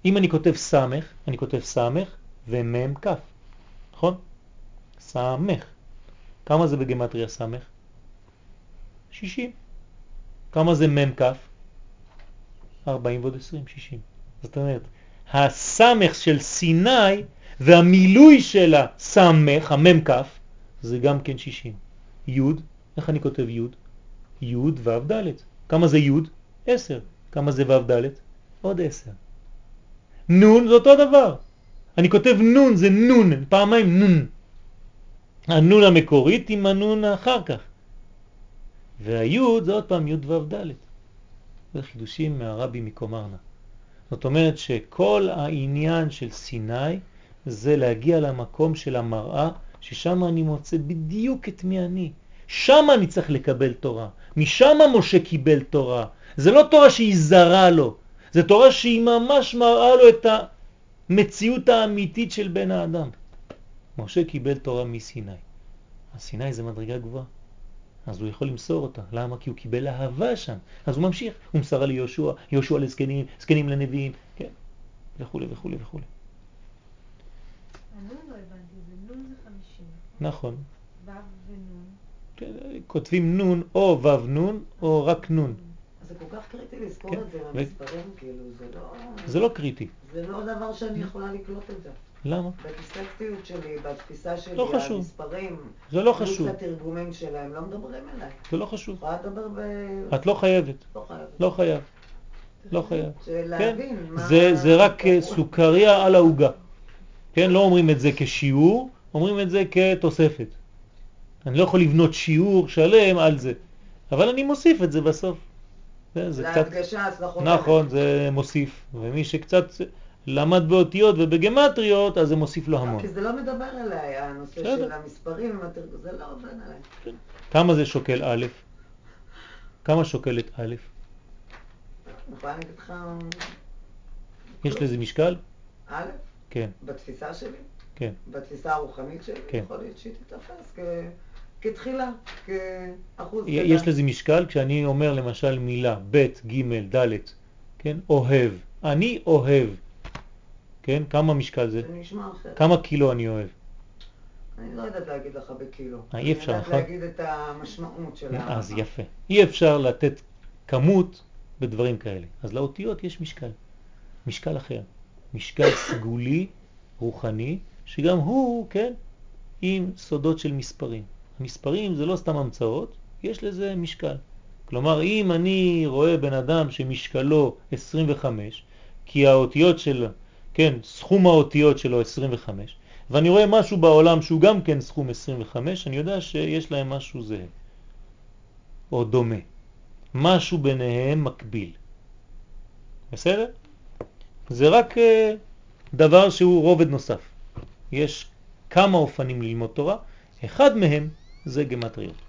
אם אני כותב סמך, אני כותב סמך ומם כף, נכון? סמך. כמה זה בגמטריה סמך? 60. כמה זה מם כף? 40 ועוד 20, 60. זאת אומרת, הסמך של סיני והמילוי של הסמך, המם כף, זה גם כן 60. י', איך אני כותב י'? י' ו' ד'. כמה זה י'? 10. כמה זה ו' ד'? עוד 10. נון זה אותו דבר. אני כותב נון, זה נון, פעמיים נון. הנון המקורית עם הנון אחר כך. והיוד זה עוד פעם יוד וו ד'. זה חידושים מהרבי מקומרנה. זאת אומרת שכל העניין של סיני זה להגיע למקום של המראה, ששם אני מוצא בדיוק את מי אני. שם אני צריך לקבל תורה. משם משה קיבל תורה. זה לא תורה שהיא זרה לו, זה תורה שהיא ממש מראה לו את המציאות האמיתית של בן האדם. משה קיבל תורה מסיני. הסיני זה מדרגה גבוהה. אז הוא יכול למסור אותה. למה? כי הוא קיבל אהבה שם. אז הוא ממשיך. הוא מסרה ליהושע, יהושע לזקנים, זקנים לנביאים, כן, וכו' וכו' וכו'. הנון לא הבנתי, זה. נכון. ו' ונון. כן, כותבים נון או ו' נון או רק נון. זה כל כך קריטי לזכור כן, את זה במספרים, כאילו, זה לא... זה לא קריטי. זה לא דבר שאני יכולה לקלוט את זה. למה? בדיסלקטיות שלי, בתפיסה שלי, לא חשוב. המספרים, זה לא חשוב. התרגומים שלהם, לא מדברים אליי. זה לא חשוב. יכולה לדבר ב... את לא חייבת. לא חייבת. לא חייב. לא חייב. כן? מה... זה, זה רק אה, סוכריה על העוגה. כן, לא אומרים את זה כשיעור, אומרים את זה כתוספת. אני לא יכול לבנות שיעור שלם על זה, אבל אני מוסיף את זה בסוף. זה, זה קצת... להדגשה, הצלחות. נכון, זה מוסיף. ומי שקצת למד באותיות ובגמטריות, אז זה מוסיף לו המון. כי זה לא מדבר אליי, הנושא. של המספרים, זה לא עובד עליי. כמה זה שוקל א'? כמה שוקלת א'? יש לזה משקל? א', כן, בתפיסה שלי, כן. בתפיסה הרוחנית שלי, כן. יכול להיות שהיא תתפס כ- כתחילה, כאחוז יש לזה משקל כשאני אומר למשל מילה ב', ג', ד', כן? אוהב. אני אוהב. כן? כמה משקל זה? זה נשמע אחרת. כמה קילו אני אוהב? אני לא יודעת להגיד לך בקילו. אה, אי אפשר, אני נכון? יודעת להגיד את המשמעות של ה... אז יפה. אי אפשר לתת כמות בדברים כאלה. אז לאותיות יש משקל. משקל אחר. משקל סגולי, רוחני, שגם הוא, כן, עם סודות של מספרים. המספרים זה לא סתם המצאות, יש לזה משקל. כלומר, אם אני רואה בן אדם שמשקלו 25, כי האותיות של, כן, סכום האותיות שלו 25, ואני רואה משהו בעולם שהוא גם כן סכום 25, אני יודע שיש להם משהו זהה, או דומה. משהו ביניהם מקביל. בסדר? זה רק אה, דבר שהוא רובד נוסף. יש כמה אופנים ללמוד תורה, אחד מהם זה גמטריות.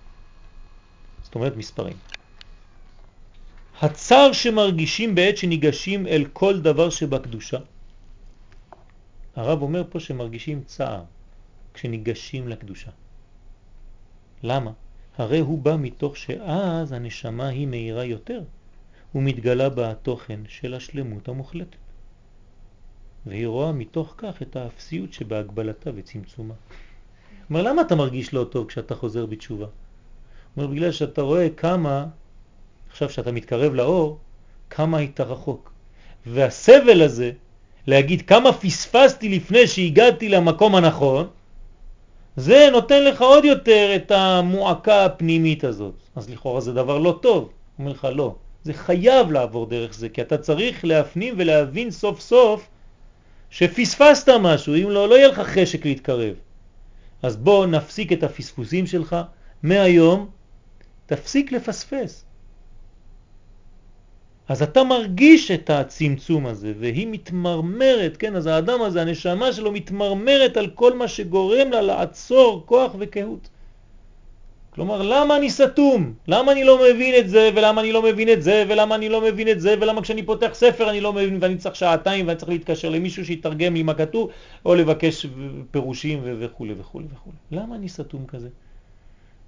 זאת אומרת מספרים. הצער שמרגישים בעת שניגשים אל כל דבר שבקדושה. הרב אומר פה שמרגישים צער כשניגשים לקדושה. למה? הרי הוא בא מתוך שאז הנשמה היא מהירה יותר ומתגלה בה התוכן של השלמות המוחלטת. והיא רואה מתוך כך את האפסיות שבהגבלתה וצמצומה. אומר, למה אתה מרגיש לא טוב כשאתה חוזר בתשובה? אומר, בגלל שאתה רואה כמה, עכשיו שאתה מתקרב לאור, כמה היית רחוק. והסבל הזה, להגיד כמה פספסתי לפני שהגעתי למקום הנכון, זה נותן לך עוד יותר את המועקה הפנימית הזאת. אז לכאורה זה דבר לא טוב. אומר לך לא, זה חייב לעבור דרך זה, כי אתה צריך להפנים ולהבין סוף סוף שפספסת משהו, אם לא, לא יהיה לך חשק להתקרב. אז בוא נפסיק את הפספוסים שלך, מהיום תפסיק לפספס. אז אתה מרגיש את הצמצום הזה, והיא מתמרמרת, כן? אז האדם הזה, הנשמה שלו מתמרמרת על כל מה שגורם לה לעצור כוח וקהות. כלומר, למה אני סתום? למה אני לא מבין את זה, ולמה אני לא מבין את זה, ולמה אני לא מבין את זה, ולמה כשאני פותח ספר אני לא מבין, ואני צריך שעתיים, ואני צריך להתקשר למישהו שיתרגם לי מה כתוב, או לבקש פירושים וכו' וכו' וכו'. למה אני סתום כזה?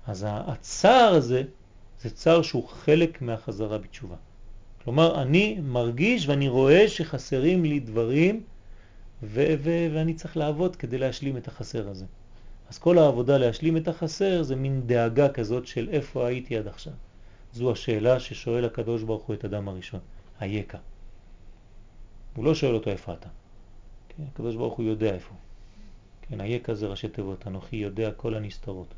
אז הצער הזה, זה צער שהוא חלק מהחזרה בתשובה. כלומר, אני מרגיש ואני רואה שחסרים לי דברים, ואני צריך לעבוד כדי להשלים את החסר הזה. אז כל העבודה להשלים את החסר זה מין דאגה כזאת של איפה הייתי עד עכשיו. זו השאלה ששואל הקדוש ברוך הוא את אדם הראשון, היקה. הוא לא שואל אותו איפה אתה. כן, הקדוש ברוך הוא יודע איפה. כן, היקה זה ראשי תיבות, אנוכי יודע כל הנסתרות.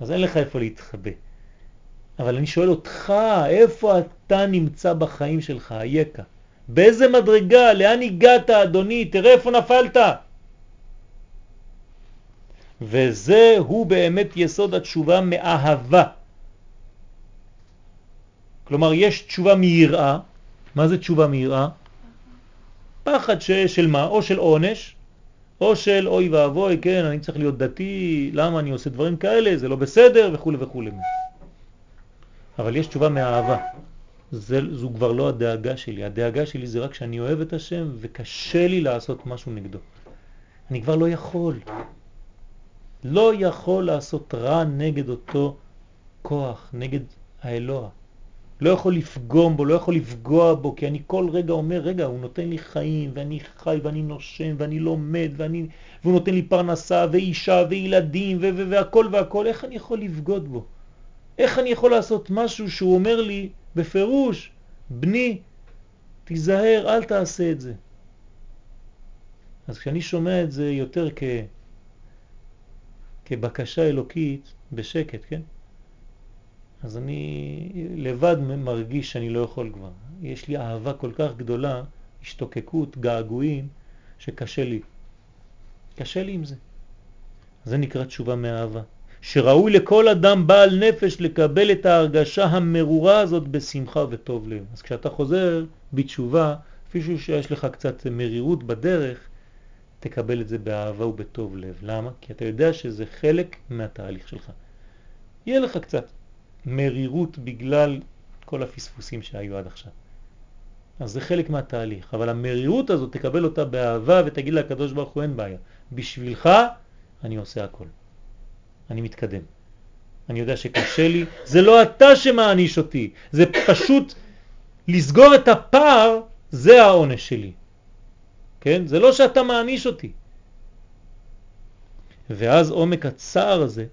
אז אין לך איפה להתחבא. אבל אני שואל אותך, איפה אתה נמצא בחיים שלך, היקה? באיזה מדרגה? לאן הגעת, אדוני? תראה איפה נפלת. וזה הוא באמת יסוד התשובה מאהבה. כלומר, יש תשובה מיראה. מה זה תשובה מיראה? פחד ש... של מה? או של עונש, או של אוי ואבוי, כן, אני צריך להיות דתי, למה אני עושה דברים כאלה, זה לא בסדר וכו' וכו'. אבל יש תשובה מהאהבה. זה, זו כבר לא הדאגה שלי. הדאגה שלי זה רק שאני אוהב את השם וקשה לי לעשות משהו נגדו. אני כבר לא יכול. לא יכול לעשות רע נגד אותו כוח, נגד האלוה. לא יכול לפגום בו, לא יכול לפגוע בו, כי אני כל רגע אומר, רגע, הוא נותן לי חיים, ואני חי, ואני נושם, ואני לומד, ואני, והוא נותן לי פרנסה, ואישה, וילדים, והכל והכל, איך אני יכול לבגוד בו? איך אני יכול לעשות משהו שהוא אומר לי בפירוש, בני, תיזהר, אל תעשה את זה. אז כשאני שומע את זה יותר כ... כבקשה אלוקית בשקט, כן? אז אני לבד מרגיש שאני לא יכול כבר. יש לי אהבה כל כך גדולה, השתוקקות, געגועים, שקשה לי. קשה לי עם זה. זה נקרא תשובה מאהבה. שראוי לכל אדם בעל נפש לקבל את ההרגשה המרורה הזאת בשמחה וטוב לב. אז כשאתה חוזר בתשובה, אפילו שיש לך קצת מרירות בדרך, תקבל את זה באהבה ובטוב לב. למה? כי אתה יודע שזה חלק מהתהליך שלך. יהיה לך קצת מרירות בגלל כל הפספוסים שהיו עד עכשיו. אז זה חלק מהתהליך, אבל המרירות הזאת תקבל אותה באהבה ותגיד לקדוש ברוך הוא אין בעיה. בשבילך אני עושה הכל. אני מתקדם. אני יודע שקשה לי, זה לא אתה שמעניש אותי, זה פשוט לסגור את הפער, זה העונש שלי. כן? זה לא שאתה מעניש אותי. ואז עומק הצער הזה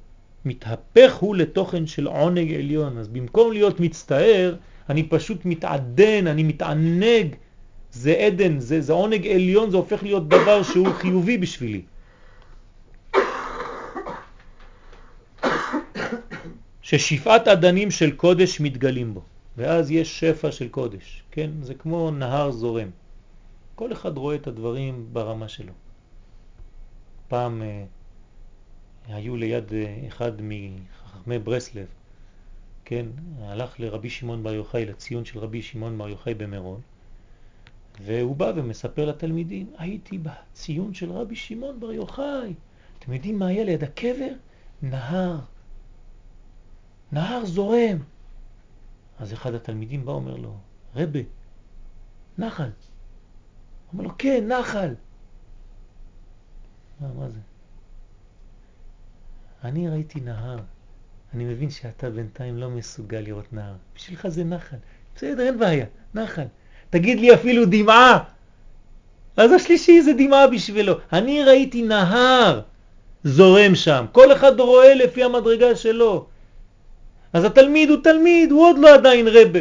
מתהפך הוא לתוכן של עונג עליון. אז במקום להיות מצטער, אני פשוט מתעדן, אני מתענג. זה עדן, זה, זה עונג עליון, זה הופך להיות דבר שהוא חיובי בשבילי. ששפעת אדנים של קודש מתגלים בו, ואז יש שפע של קודש, כן? זה כמו נהר זורם. כל אחד רואה את הדברים ברמה שלו. פעם אה, היו ליד אה, אחד מחכמי ברסלב, כן, הלך לרבי שמעון בר יוחאי, לציון של רבי שמעון בר יוחאי במירון, והוא בא ומספר לתלמידים, הייתי בציון של רבי שמעון בר יוחאי. אתם יודעים מה היה ליד הקבר? נהר. נהר זורם. אז אחד התלמידים בא אומר לו, רבה, נחל. אומר לו, כן, נחל. מה, מה זה? אני ראיתי נהר. אני מבין שאתה בינתיים לא מסוגל לראות נהר. בשבילך זה נחל. בסדר, אין בעיה, נחל. תגיד לי אפילו דמעה. אז השלישי זה דמעה בשבילו. אני ראיתי נהר זורם שם. כל אחד רואה לפי המדרגה שלו. אז התלמיד הוא תלמיד, הוא עוד לא עדיין רבה.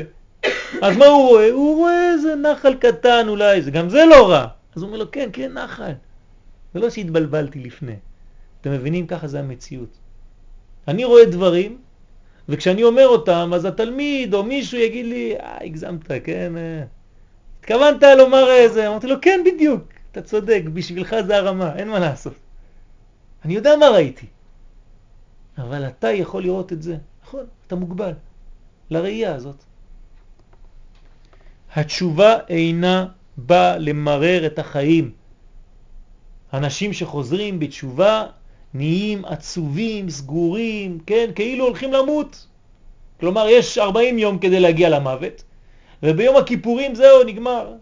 אז מה הוא רואה? הוא רואה איזה נחל קטן אולי, זה גם זה לא רע. אז הוא אומר לו, כן, כן, נחל. זה לא שהתבלבלתי לפני. אתם מבינים? ככה זה המציאות. אני רואה דברים, וכשאני אומר אותם, אז התלמיד או מישהו יגיד לי, אה, הגזמת, כן? אה, התכוונת לומר איזה? אמרתי לו, כן, בדיוק, אתה צודק, בשבילך זה הרמה, אין מה לעשות. אני יודע מה ראיתי, אבל אתה יכול לראות את זה, נכון? אתה מוגבל לראייה הזאת. התשובה אינה באה למרר את החיים. אנשים שחוזרים בתשובה נהיים עצובים, סגורים, כן, כאילו הולכים למות. כלומר, יש 40 יום כדי להגיע למוות, וביום הכיפורים זהו, נגמר.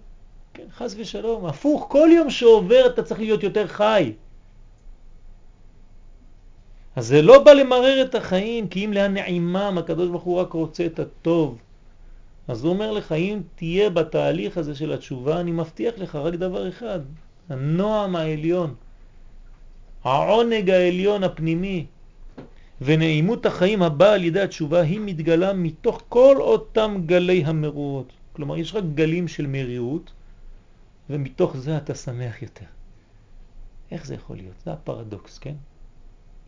כן, חס ושלום. הפוך, כל יום שעובר אתה צריך להיות יותר חי. אז זה לא בא למרר את החיים, כי אם לאן נעימם, הקדוש ברוך הוא רק רוצה את הטוב. אז הוא אומר לך, אם תהיה בתהליך הזה של התשובה, אני מבטיח לך רק דבר אחד, הנועם העליון, העונג העליון הפנימי, ונעימות החיים הבאה על ידי התשובה היא מתגלה מתוך כל אותם גלי המרורות. כלומר, יש רק גלים של מרירות, ומתוך זה אתה שמח יותר. איך זה יכול להיות? זה הפרדוקס, כן?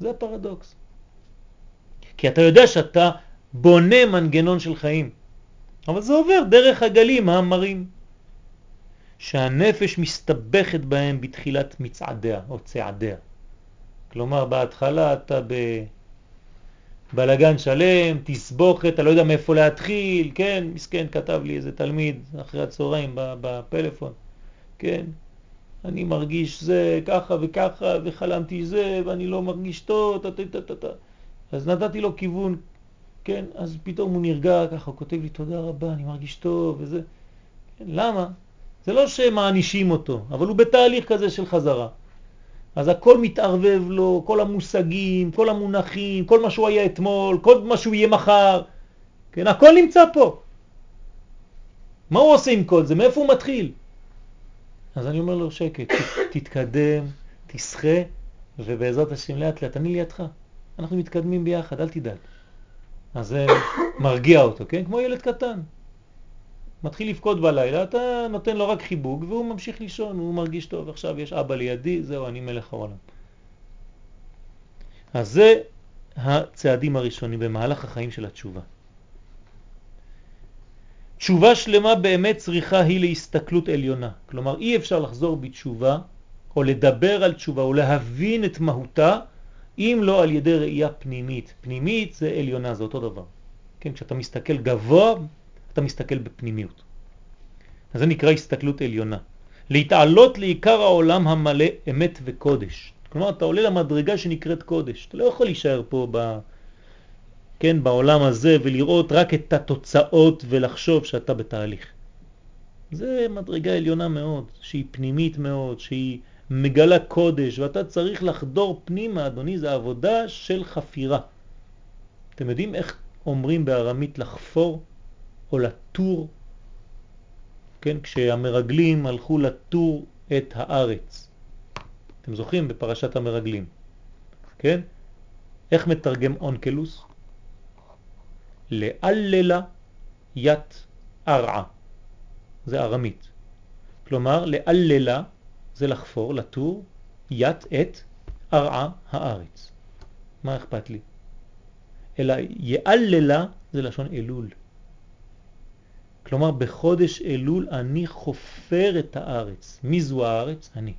זה הפרדוקס. כי אתה יודע שאתה בונה מנגנון של חיים, אבל זה עובר דרך הגלים המרים, שהנפש מסתבכת בהם בתחילת מצעדיה או צעדיה. כלומר, בהתחלה אתה בבלגן שלם, תסבוכת, אתה לא יודע מאיפה להתחיל, כן, מסכן, כתב לי איזה תלמיד אחרי הצהריים בפלאפון, כן, אני מרגיש זה ככה וככה, וחלמתי זה, ואני לא מרגיש טוב, ת. אז נתתי לו כיוון, כן, אז פתאום הוא נרגע ככה, הוא כותב לי תודה רבה, אני מרגיש טוב וזה. כן, למה? זה לא שמענישים אותו, אבל הוא בתהליך כזה של חזרה. אז הכל מתערבב לו, כל המושגים, כל המונחים, כל מה שהוא היה אתמול, כל מה שהוא יהיה מחר, כן, הכל נמצא פה. מה הוא עושה עם כל זה? מאיפה הוא מתחיל? אז אני אומר לו, שקט, תתקדם, תשחה, ובעזרת השם לאט לאט, אני לידך. אנחנו מתקדמים ביחד, אל תדאג. אז זה מרגיע אותו, כן? כמו ילד קטן. מתחיל לבכות בלילה, אתה נותן לו רק חיבוק והוא ממשיך לישון, הוא מרגיש טוב, עכשיו יש אבא לידי, זהו, אני מלך העולם. אז זה הצעדים הראשונים במהלך החיים של התשובה. תשובה שלמה באמת צריכה היא להסתכלות עליונה. כלומר, אי אפשר לחזור בתשובה או לדבר על תשובה או להבין את מהותה אם לא על ידי ראייה פנימית. פנימית זה עליונה, זה אותו דבר. כן, כשאתה מסתכל גבוה, אתה מסתכל בפנימיות. אז זה נקרא הסתכלות עליונה. להתעלות לעיקר העולם המלא אמת וקודש. כלומר, אתה עולה למדרגה שנקראת קודש. אתה לא יכול להישאר פה ב... כן, בעולם הזה ולראות רק את התוצאות ולחשוב שאתה בתהליך. זה מדרגה עליונה מאוד, שהיא פנימית מאוד, שהיא מגלה קודש, ואתה צריך לחדור פנימה, אדוני, זה עבודה של חפירה. אתם יודעים איך אומרים בארמית לחפור או לטור? כן, כשהמרגלים הלכו לטור את הארץ. אתם זוכרים בפרשת המרגלים, כן? איך מתרגם אונקלוס? לאללה ית ארעה. זה ארמית. כלומר, לאללה זה לחפור, לטור, ית את ארעה הארץ. מה אכפת לי? אלא יאללה זה לשון אלול. כלומר, בחודש אלול אני חופר את הארץ. מי זו הארץ? אני.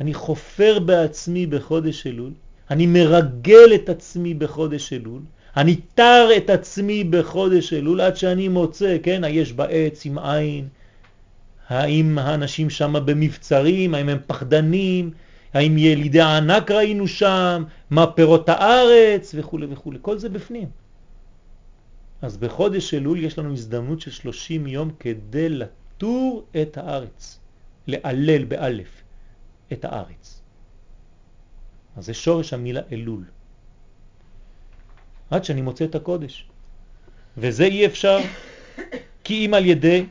אני חופר בעצמי בחודש אלול, אני מרגל את עצמי בחודש אלול, אני תר את עצמי בחודש אלול עד שאני מוצא, כן, היש בעץ עם עין, האם האנשים שם במבצרים, האם הם פחדנים, האם ילידי הענק ראינו שם, מה פירות הארץ? וכו' וכו', כל זה בפנים. אז בחודש אלול יש לנו הזדמנות של 30 יום כדי לטור את הארץ, לעלל באלף את הארץ. אז זה שורש המילה אלול. עד שאני מוצא את הקודש. וזה אי אפשר כי אם על ידי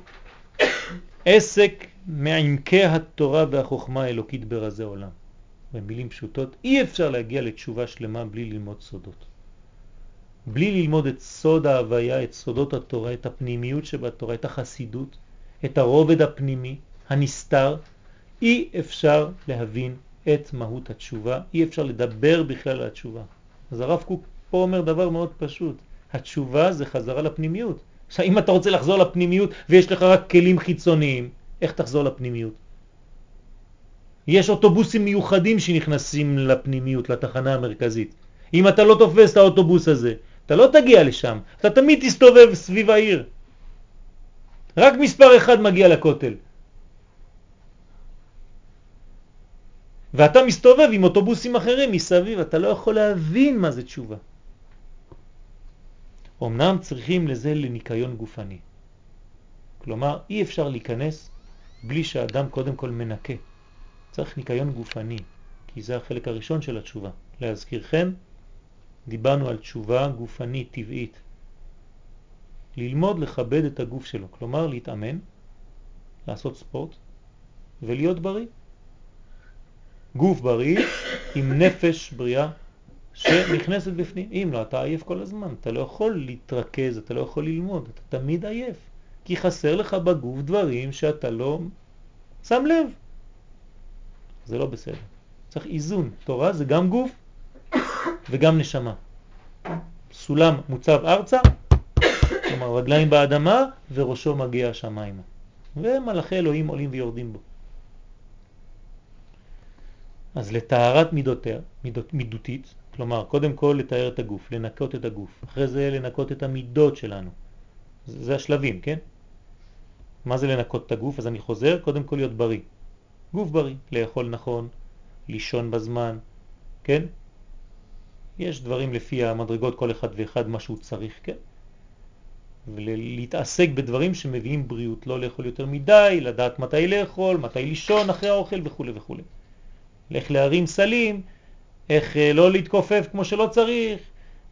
עסק מעמקי התורה והחוכמה האלוקית ברזי עולם. במילים פשוטות, אי אפשר להגיע לתשובה שלמה בלי ללמוד סודות. בלי ללמוד את סוד ההוויה, את סודות התורה, את הפנימיות שבתורה, את החסידות, את הרובד הפנימי, הנסתר, אי אפשר להבין את מהות התשובה, אי אפשר לדבר בכלל על התשובה. אז הרב קוק פה אומר דבר מאוד פשוט, התשובה זה חזרה לפנימיות. עכשיו אם אתה רוצה לחזור לפנימיות ויש לך רק כלים חיצוניים, איך תחזור לפנימיות? יש אוטובוסים מיוחדים שנכנסים לפנימיות, לתחנה המרכזית. אם אתה לא תופס את האוטובוס הזה, אתה לא תגיע לשם, אתה תמיד תסתובב סביב העיר. רק מספר אחד מגיע לכותל. ואתה מסתובב עם אוטובוסים אחרים מסביב, אתה לא יכול להבין מה זה תשובה. אמנם צריכים לזה לניקיון גופני. כלומר, אי אפשר להיכנס בלי שהאדם קודם כל מנקה. צריך ניקיון גופני, כי זה החלק הראשון של התשובה. להזכירכם, דיברנו על תשובה גופנית, טבעית. ללמוד לכבד את הגוף שלו, כלומר להתאמן, לעשות ספורט ולהיות בריא. גוף בריא עם נפש בריאה שנכנסת בפנים. אם לא, אתה עייף כל הזמן, אתה לא יכול להתרכז, אתה לא יכול ללמוד, אתה תמיד עייף, כי חסר לך בגוף דברים שאתה לא שם לב. זה לא בסדר. צריך איזון. תורה זה גם גוף וגם נשמה. סולם מוצב ארצה, כלומר רגליים באדמה וראשו מגיע השמיימה. ומלאכי אלוהים עולים ויורדים בו. אז לטהרת מידותיה, מידות, מידותית, כלומר קודם כל לתאר את הגוף, לנקות את הגוף, אחרי זה לנקות את המידות שלנו. זה, זה השלבים, כן? מה זה לנקות את הגוף? אז אני חוזר, קודם כל להיות בריא. גוף בריא, לאכול נכון, לישון בזמן, כן? יש דברים לפי המדרגות כל אחד ואחד מה שהוא צריך, כן? ולהתעסק בדברים שמביאים בריאות, לא לאכול יותר מדי, לדעת מתי לאכול, מתי לישון אחרי האוכל וכו' וכו'. איך להרים סלים, איך אה, לא להתכופף כמו שלא צריך,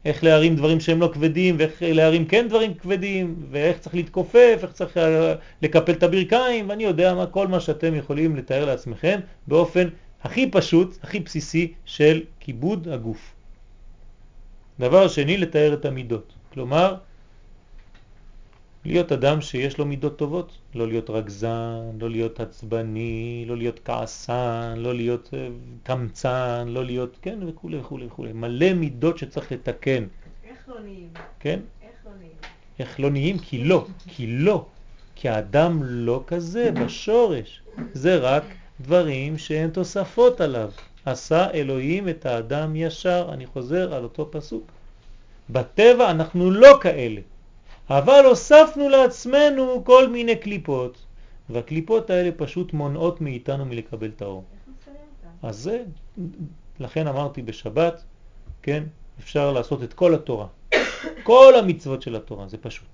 איך להרים דברים שהם לא כבדים ואיך להרים כן דברים כבדים, ואיך צריך להתכופף, איך צריך אה, לקפל את הברכיים, ואני יודע מה, כל מה שאתם יכולים לתאר לעצמכם באופן הכי פשוט, הכי בסיסי של כיבוד הגוף. דבר שני, לתאר את המידות. כלומר, להיות אדם שיש לו מידות טובות, לא להיות רגזן, לא להיות עצבני, לא להיות כעסן, לא להיות אה, קמצן, לא להיות, כן, וכו' וכו' וכו'. מלא מידות שצריך לתקן. איך לא נהיים? כן? איך לא נהיים? איך לא נהיים? כי לא, כי לא. כי האדם לא כזה בשורש. זה רק דברים שהם תוספות עליו. עשה אלוהים את האדם ישר. אני חוזר על אותו פסוק. בטבע אנחנו לא כאלה. אבל הוספנו לעצמנו כל מיני קליפות, והקליפות האלה פשוט מונעות מאיתנו מלקבל את האור. אז זה, לכן אמרתי בשבת, כן, אפשר לעשות את כל התורה, כל המצוות של התורה, זה פשוט.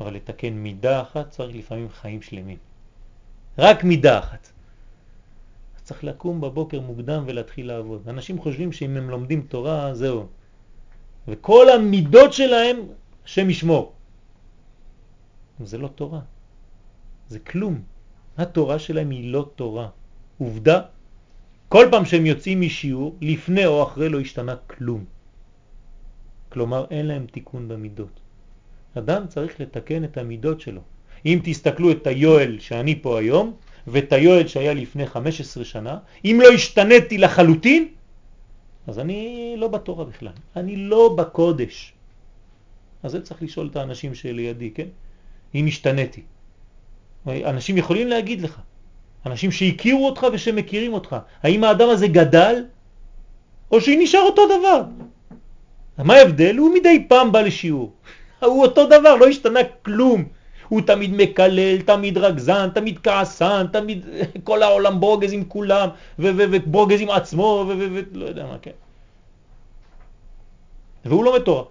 אבל לתקן מידה אחת צריך לפעמים חיים שלמים. רק מידה אחת. אז צריך לקום בבוקר מוקדם ולהתחיל לעבוד. אנשים חושבים שאם הם לומדים תורה, זהו. וכל המידות שלהם, השם ישמור. זה לא תורה, זה כלום. התורה שלהם היא לא תורה. עובדה, כל פעם שהם יוצאים משיעור, לפני או אחרי לא השתנה כלום. כלומר, אין להם תיקון במידות. אדם צריך לתקן את המידות שלו. אם תסתכלו את היואל שאני פה היום, ואת היואל שהיה לפני 15 שנה, אם לא השתניתי לחלוטין, אז אני לא בתורה בכלל, אני לא בקודש. אז זה צריך לשאול את האנשים שלידי, כן? אם השתניתי. אנשים יכולים להגיד לך, אנשים שהכירו אותך ושמכירים אותך, האם האדם הזה גדל או שנשאר אותו דבר? מה ההבדל? הוא מדי פעם בא לשיעור. הוא אותו דבר, לא השתנה כלום. הוא תמיד מקלל, תמיד רגזן, תמיד כעסן, תמיד כל העולם ברוגז עם כולם, וברוגז עם עצמו, ולא יודע מה, כן. והוא לא מתורה.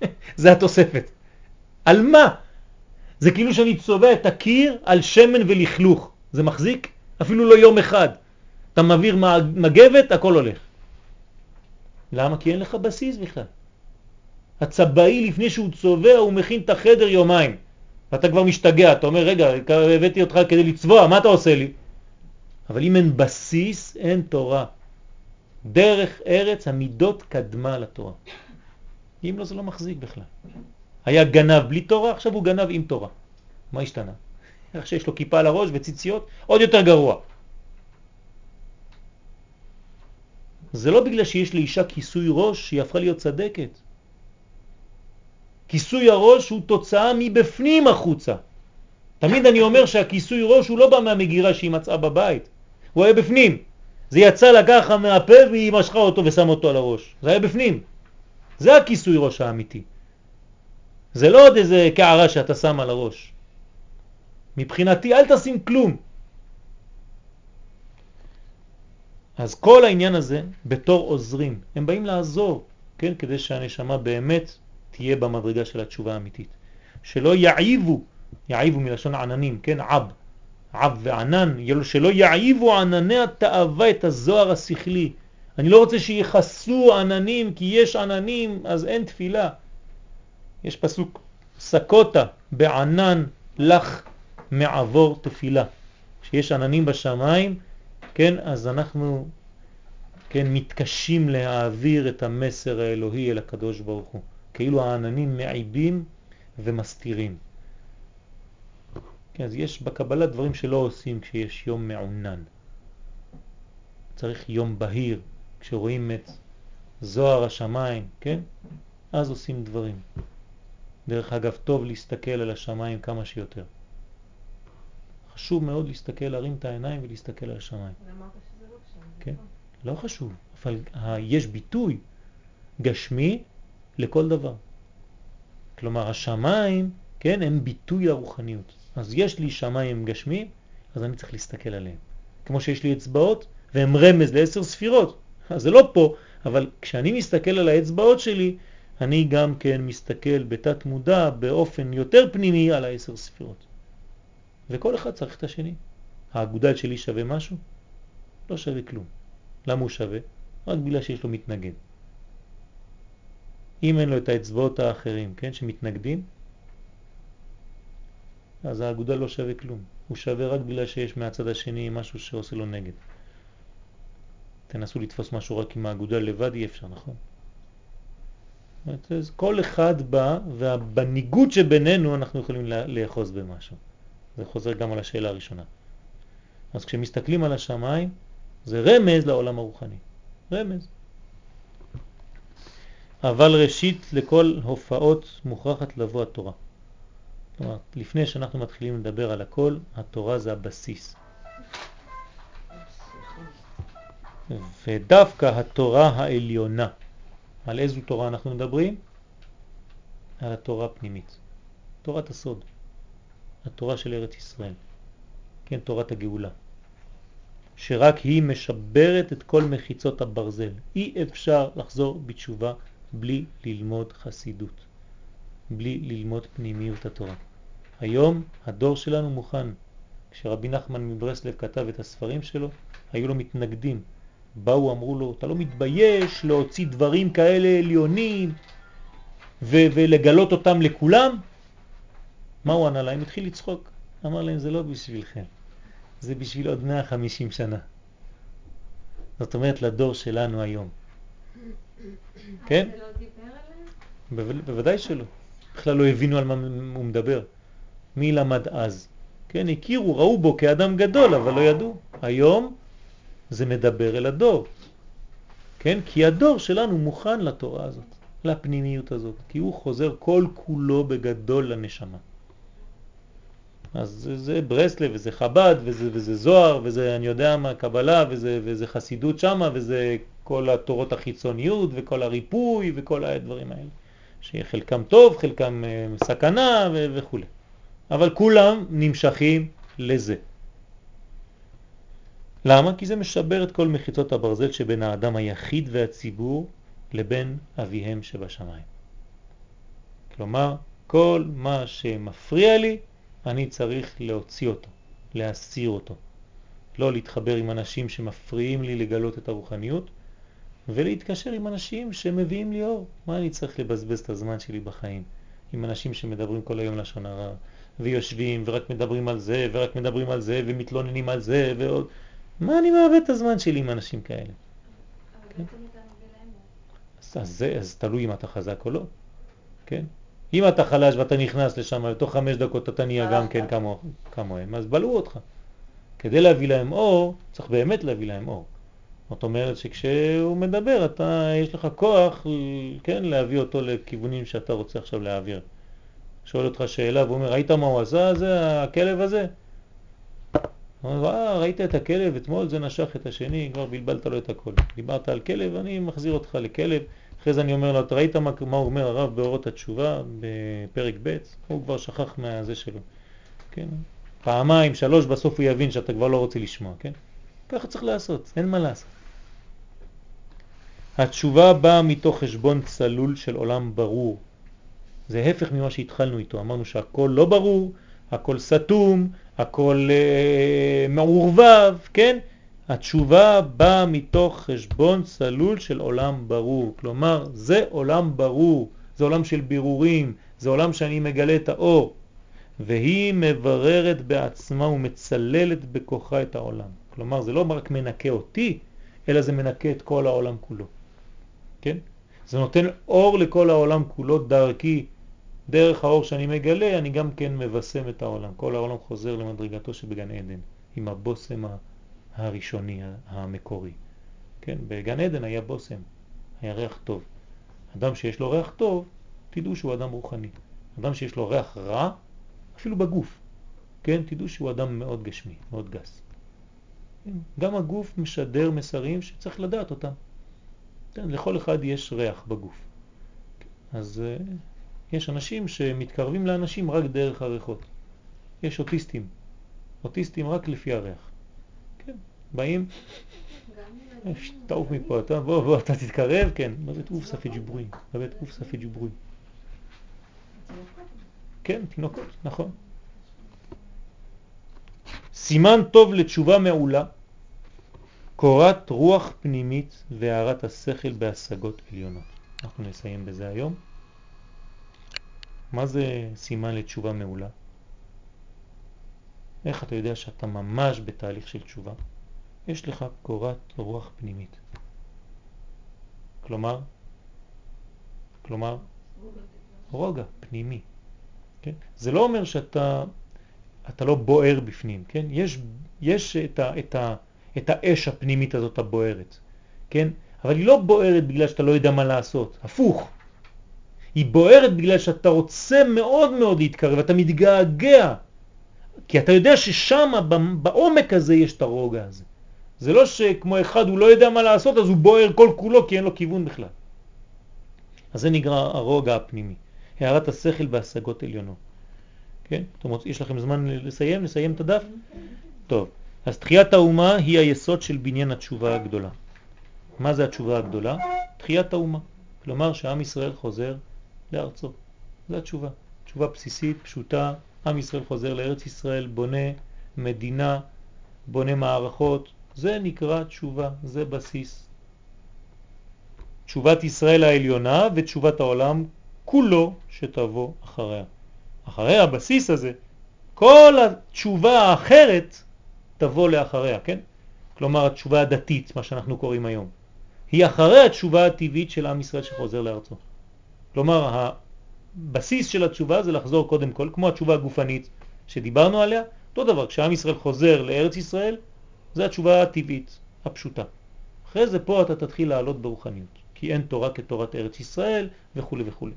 זה התוספת. על מה? זה כאילו שאני צובע את הקיר על שמן ולכלוך. זה מחזיק? אפילו לא יום אחד. אתה מעביר מגבת, הכל הולך. למה? כי אין לך בסיס בכלל. הצבעי לפני שהוא צובע הוא מכין את החדר יומיים. ואתה כבר משתגע, אתה אומר, רגע, הבאתי אותך כדי לצבוע, מה אתה עושה לי? אבל אם אין בסיס, אין תורה. דרך ארץ המידות קדמה לתורה. אם לא, זה לא מחזיק בכלל. היה גנב בלי תורה, עכשיו הוא גנב עם תורה. מה השתנה? איך שיש לו כיפה על הראש וציציות, עוד יותר גרוע. זה לא בגלל שיש לאישה כיסוי ראש שהיא הפכה להיות צדקת. כיסוי הראש הוא תוצאה מבפנים החוצה. תמיד אני אומר שהכיסוי ראש הוא לא בא מהמגירה שהיא מצאה בבית, הוא היה בפנים. זה יצא לה ככה מהפה והיא משכה אותו ושם אותו על הראש. זה היה בפנים. זה הכיסוי ראש האמיתי. זה לא עוד איזה קערה שאתה שם על הראש. מבחינתי אל תשים כלום. אז כל העניין הזה בתור עוזרים, הם באים לעזור, כן, כדי שהנשמה באמת תהיה במדרגה של התשובה האמיתית. שלא יעיבו, יעיבו מלשון עננים, כן, עב, עב וענן, שלא יעיבו ענני התאווה את הזוהר השכלי. אני לא רוצה שיחסו עננים, כי יש עננים, אז אין תפילה. יש פסוק, סקוטה בענן לך מעבור תפילה. כשיש עננים בשמיים, כן, אז אנחנו כן, מתקשים להעביר את המסר האלוהי אל הקדוש ברוך הוא. כאילו העננים מעיבים ומסתירים. כן, אז יש בקבלה דברים שלא עושים כשיש יום מעונן. צריך יום בהיר, כשרואים את זוהר השמיים, כן? אז עושים דברים. דרך אגב, טוב להסתכל על השמיים כמה שיותר. חשוב מאוד להסתכל, להרים את העיניים ולהסתכל על השמיים. אמרת שזה לא שם. כן, נכון. לא חשוב, אבל יש ביטוי גשמי לכל דבר. כלומר, השמיים, כן, הם ביטוי לרוחניות. אז יש לי שמיים גשמיים, אז אני צריך להסתכל עליהם. כמו שיש לי אצבעות, והם רמז לעשר ספירות. אז זה לא פה, אבל כשאני מסתכל על האצבעות שלי, אני גם כן מסתכל בתת מודע באופן יותר פנימי על העשר ספירות. וכל אחד צריך את השני. האגודל שלי שווה משהו? לא שווה כלום. למה הוא שווה? רק בגלל שיש לו מתנגד. אם אין לו את האצבעות האחרים, כן, שמתנגדים, אז האגודל לא שווה כלום. הוא שווה רק בגלל שיש מהצד השני משהו שעושה לו נגד. תנסו לתפוס משהו רק עם האגודל לבד, אי אפשר, נכון? אז כל אחד בא, ובניגוד שבינינו אנחנו יכולים לאחוז במשהו. זה חוזר גם על השאלה הראשונה. אז כשמסתכלים על השמיים, זה רמז לעולם הרוחני. רמז. אבל ראשית לכל הופעות מוכרחת לבוא התורה. כלומר, לפני שאנחנו מתחילים לדבר על הכל, התורה זה הבסיס. ודווקא התורה העליונה, על איזו תורה אנחנו מדברים? על התורה הפנימית, תורת הסוד, התורה של ארץ ישראל, כן, תורת הגאולה, שרק היא משברת את כל מחיצות הברזל. אי אפשר לחזור בתשובה בלי ללמוד חסידות, בלי ללמוד פנימיות התורה. היום הדור שלנו מוכן. כשרבי נחמן מברסלב כתב את הספרים שלו, היו לו מתנגדים. באו, אמרו לו, אתה לא מתבייש להוציא דברים כאלה עליונים ולגלות אותם לכולם? מה הוא ענה להם? התחיל לצחוק. אמר להם, זה לא בשבילכם, זה בשביל עוד 150 שנה. זאת אומרת, לדור שלנו היום. כן? זה לא דיבר עליהם? בוודאי שלא. בכלל לא הבינו על מה הוא מדבר. מי למד אז? כן, הכירו, ראו בו כאדם גדול, אבל לא ידעו. היום זה מדבר אל הדור. כן? כי הדור שלנו מוכן לתורה הזאת, לפנימיות הזאת, כי הוא חוזר כל כולו בגדול לנשמה. אז זה, זה ברסלב וזה חב"ד וזה, וזה זוהר וזה אני יודע מה קבלה וזה, וזה חסידות שמה וזה כל התורות החיצוניות וכל הריפוי וכל הדברים האלה שחלקם טוב, חלקם אה, סכנה וכו'. אבל כולם נמשכים לזה. למה? כי זה משבר את כל מחיצות הברזל שבין האדם היחיד והציבור לבין אביהם שבשמיים. כלומר, כל מה שמפריע לי, אני צריך להוציא אותו, להסיר אותו. לא להתחבר עם אנשים שמפריעים לי לגלות את הרוחניות, ולהתקשר עם אנשים שמביאים לי אור. מה אני צריך לבזבז את הזמן שלי בחיים? עם אנשים שמדברים כל היום לשון הרע, ויושבים ורק מדברים על זה, ורק מדברים על זה, ומתלוננים על זה, ועוד. מה אני מאבד את הזמן שלי עם אנשים כאלה? כן. אז, אז, זה, אז תלוי אם אתה חזק או לא, כן? אם אתה חלש ואתה נכנס לשם, לתוך חמש דקות אתה נהיה גם כן כמו, כמוהם, אז בלעו אותך. כדי להביא להם אור, צריך באמת להביא להם אור. זאת אומרת שכשהוא מדבר, אתה, יש לך כוח, כן, להביא אותו לכיוונים שאתה רוצה עכשיו להעביר. שואל אותך שאלה והוא אומר, ראית מה הוא עשה? זה הכלב הזה? אומר, אה, ראית את הכלב אתמול, זה נשך את השני, כבר בלבלת לו את הכל. דיברת על כלב, אני מחזיר אותך לכלב. אחרי זה אני אומר לו, אתה ראית מה, מה אומר הרב באורות התשובה בפרק ב'? הוא כבר שכח מהזה שלו. כן? פעמיים, שלוש, בסוף הוא יבין שאתה כבר לא רוצה לשמוע, כן? ככה צריך לעשות, אין מה לעשות. התשובה באה מתוך חשבון צלול של עולם ברור. זה הפך ממה שהתחלנו איתו, אמרנו שהכל לא ברור, הכל סתום, הכל אה, מעורבב, כן? התשובה באה מתוך חשבון צלול של עולם ברור. כלומר, זה עולם ברור, זה עולם של בירורים, זה עולם שאני מגלה את האור. והיא מבררת בעצמה ומצללת בכוחה את העולם. כלומר, זה לא רק מנקה אותי, אלא זה מנקה את כל העולם כולו. כן? זה נותן אור לכל העולם כולו דרכי. דרך האור שאני מגלה, אני גם כן מבשם את העולם. כל העולם חוזר למדרגתו שבגן עדן, עם הבוסם הראשוני, המקורי. כן? בגן עדן היה בוסם, היה ריח טוב. אדם שיש לו ריח טוב, תדעו שהוא אדם רוחני. אדם שיש לו ריח רע, אפילו בגוף, כן? תדעו שהוא אדם מאוד גשמי, מאוד גס. כן? גם הגוף משדר מסרים שצריך לדעת אותם. כן, לכל אחד יש ריח בגוף. אז uh, יש אנשים שמתקרבים לאנשים רק דרך הריחות. יש אוטיסטים, אוטיסטים רק לפי הריח. כן, באים, תעוף מפה, אתה, בוא, בוא, אתה תתקרב, כן, בבית אוף ספי ג'יבורי, בבית אוף ספי ג'יבורי. כן, תינוקות, נכון. סימן טוב לתשובה מעולה, קורת רוח פנימית והערת השכל בהשגות עליונות. אנחנו נסיים בזה היום. מה זה סימן לתשובה מעולה? איך אתה יודע שאתה ממש בתהליך של תשובה? יש לך קורת רוח פנימית. כלומר, כלומר, רוגע פנימי. כן? זה לא אומר שאתה אתה לא בוער בפנים, כן? יש, יש את, ה, את, ה, את האש הפנימית הזאת הבוערת, כן? אבל היא לא בוערת בגלל שאתה לא יודע מה לעשות, הפוך. היא בוערת בגלל שאתה רוצה מאוד מאוד להתקרב, אתה מתגעגע, כי אתה יודע ששם בעומק הזה יש את הרוגע הזה. זה לא שכמו אחד הוא לא יודע מה לעשות אז הוא בוער כל כולו כי אין לו כיוון בכלל. אז זה נקרא הרוגע הפנימי. הערת השכל והשגות עליונות. כן? אומרת, יש לכם זמן לסיים? לסיים את הדף? טוב. אז תחיית האומה היא היסוד של בניין התשובה הגדולה. מה זה התשובה הגדולה? תחיית האומה. כלומר שעם ישראל חוזר לארצו. זו התשובה. תשובה בסיסית, פשוטה. עם ישראל חוזר לארץ ישראל, בונה מדינה, בונה מערכות. זה נקרא תשובה, זה בסיס. תשובת ישראל העליונה ותשובת העולם כולו שתבוא אחריה. אחרי הבסיס הזה, כל התשובה האחרת תבוא לאחריה, כן? כלומר התשובה הדתית, מה שאנחנו קוראים היום, היא אחרי התשובה הטבעית של עם ישראל שחוזר לארצו. כלומר הבסיס של התשובה זה לחזור קודם כל, כמו התשובה הגופנית שדיברנו עליה, אותו דבר, כשעם ישראל חוזר לארץ ישראל, זה התשובה הטבעית, הפשוטה. אחרי זה פה אתה תתחיל לעלות ברוחניות, כי אין תורה כתורת ארץ ישראל וכו' וכו'.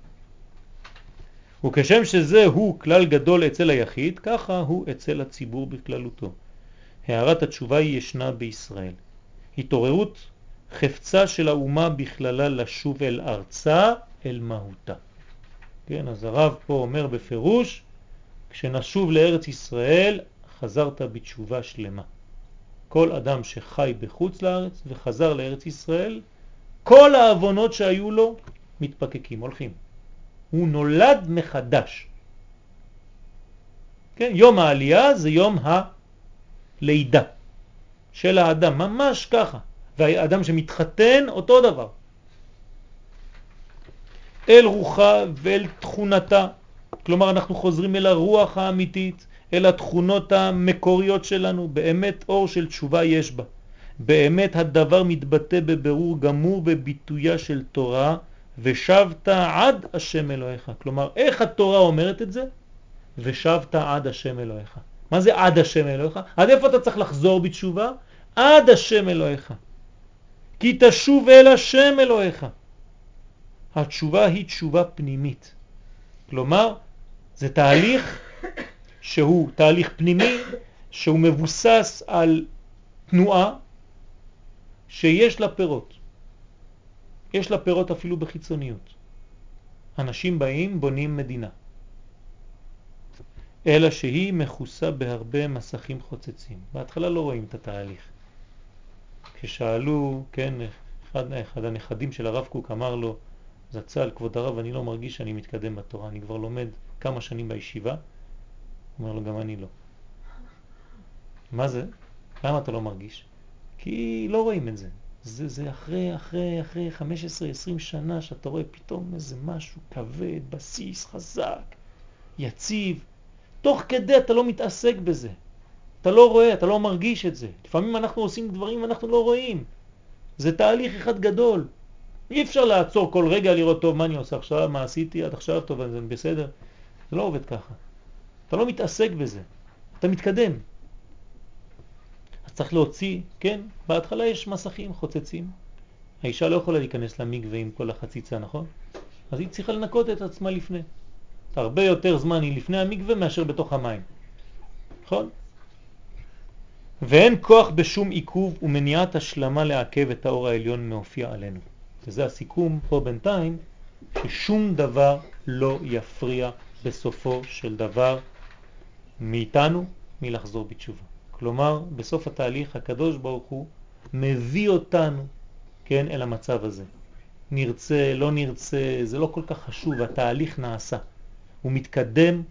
וכשם שזה הוא כלל גדול אצל היחיד, ככה הוא אצל הציבור בכללותו. הערת התשובה היא ישנה בישראל. התעוררות חפצה של האומה בכללה לשוב אל ארצה, אל מהותה. כן, אז הרב פה אומר בפירוש, כשנשוב לארץ ישראל, חזרת בתשובה שלמה. כל אדם שחי בחוץ לארץ וחזר לארץ ישראל, כל האבונות שהיו לו מתפקקים, הולכים. הוא נולד מחדש. כן, יום העלייה זה יום הלידה של האדם, ממש ככה. והאדם שמתחתן אותו דבר. אל רוחה ואל תכונתה, כלומר אנחנו חוזרים אל הרוח האמיתית, אל התכונות המקוריות שלנו, באמת אור של תשובה יש בה. באמת הדבר מתבטא בבירור גמור בביטויה של תורה ושבת עד השם אלוהיך. כלומר, איך התורה אומרת את זה? ושבת עד השם אלוהיך. מה זה עד השם אלוהיך? עד איפה אתה צריך לחזור בתשובה? עד השם אלוהיך. כי תשוב אל השם אלוהיך. התשובה היא תשובה פנימית. כלומר, זה תהליך שהוא תהליך פנימי, שהוא מבוסס על תנועה שיש לה פירות. יש לה פירות אפילו בחיצוניות. אנשים באים, בונים מדינה. אלא שהיא מכוסה בהרבה מסכים חוצצים. בהתחלה לא רואים את התהליך. כששאלו, כן, אחד, אחד הנכדים של הרב קוק אמר לו, זצ"ל, כבוד הרב, אני לא מרגיש שאני מתקדם בתורה, אני כבר לומד כמה שנים בישיבה. אומר לו, גם אני לא. מה זה? למה אתה לא מרגיש? כי לא רואים את זה. זה, זה אחרי, אחרי, אחרי 15-20 שנה שאתה רואה פתאום איזה משהו כבד, בסיס, חזק, יציב. תוך כדי אתה לא מתעסק בזה. אתה לא רואה, אתה לא מרגיש את זה. לפעמים אנחנו עושים דברים ואנחנו לא רואים. זה תהליך אחד גדול. אי אפשר לעצור כל רגע לראות, טוב, מה אני עושה עכשיו, מה עשיתי עד עכשיו, טוב, זה בסדר. זה לא עובד ככה. אתה לא מתעסק בזה, אתה מתקדם. אז צריך להוציא, כן, בהתחלה יש מסכים חוצצים. האישה לא יכולה להיכנס למקווה עם כל החציצה, נכון? אז היא צריכה לנקות את עצמה לפני. הרבה יותר זמן היא לפני המקווה מאשר בתוך המים. נכון? ואין כוח בשום עיכוב ומניעת השלמה לעכב את האור העליון מהופיע עלינו. וזה הסיכום פה בינתיים, ששום דבר לא יפריע בסופו של דבר מאיתנו מלחזור בתשובה. כלומר, בסוף התהליך הקדוש ברוך הוא מביא אותנו, כן, אל המצב הזה. נרצה, לא נרצה, זה לא כל כך חשוב, התהליך נעשה. הוא מתקדם,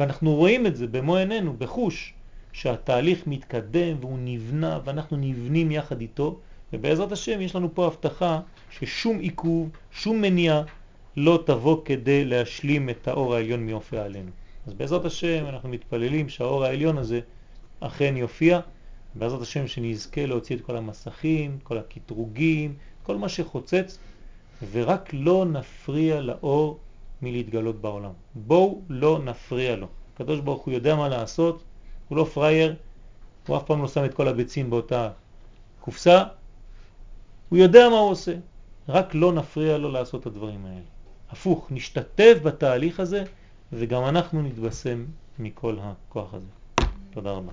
ואנחנו רואים את זה במו עינינו, בחוש, שהתהליך מתקדם והוא נבנה ואנחנו נבנים יחד איתו, ובעזרת השם יש לנו פה הבטחה ששום עיכוב, שום מניעה לא תבוא כדי להשלים את האור העליון מיופיע עלינו. אז בעזרת השם אנחנו מתפללים שהאור העליון הזה אכן יופיע, בעזרת השם שנזכה להוציא את כל המסכים, כל הקטרוגים, כל מה שחוצץ, ורק לא נפריע לאור מלהתגלות בעולם. בואו לא נפריע לו. הקדוש ברוך הוא יודע מה לעשות, הוא לא פרייר, הוא אף פעם לא שם את כל הביצים באותה קופסה, הוא יודע מה הוא עושה, רק לא נפריע לו לעשות את הדברים האלה. הפוך, נשתתף בתהליך הזה וגם אנחנו נתבשם מכל הכוח הזה. תודה רבה.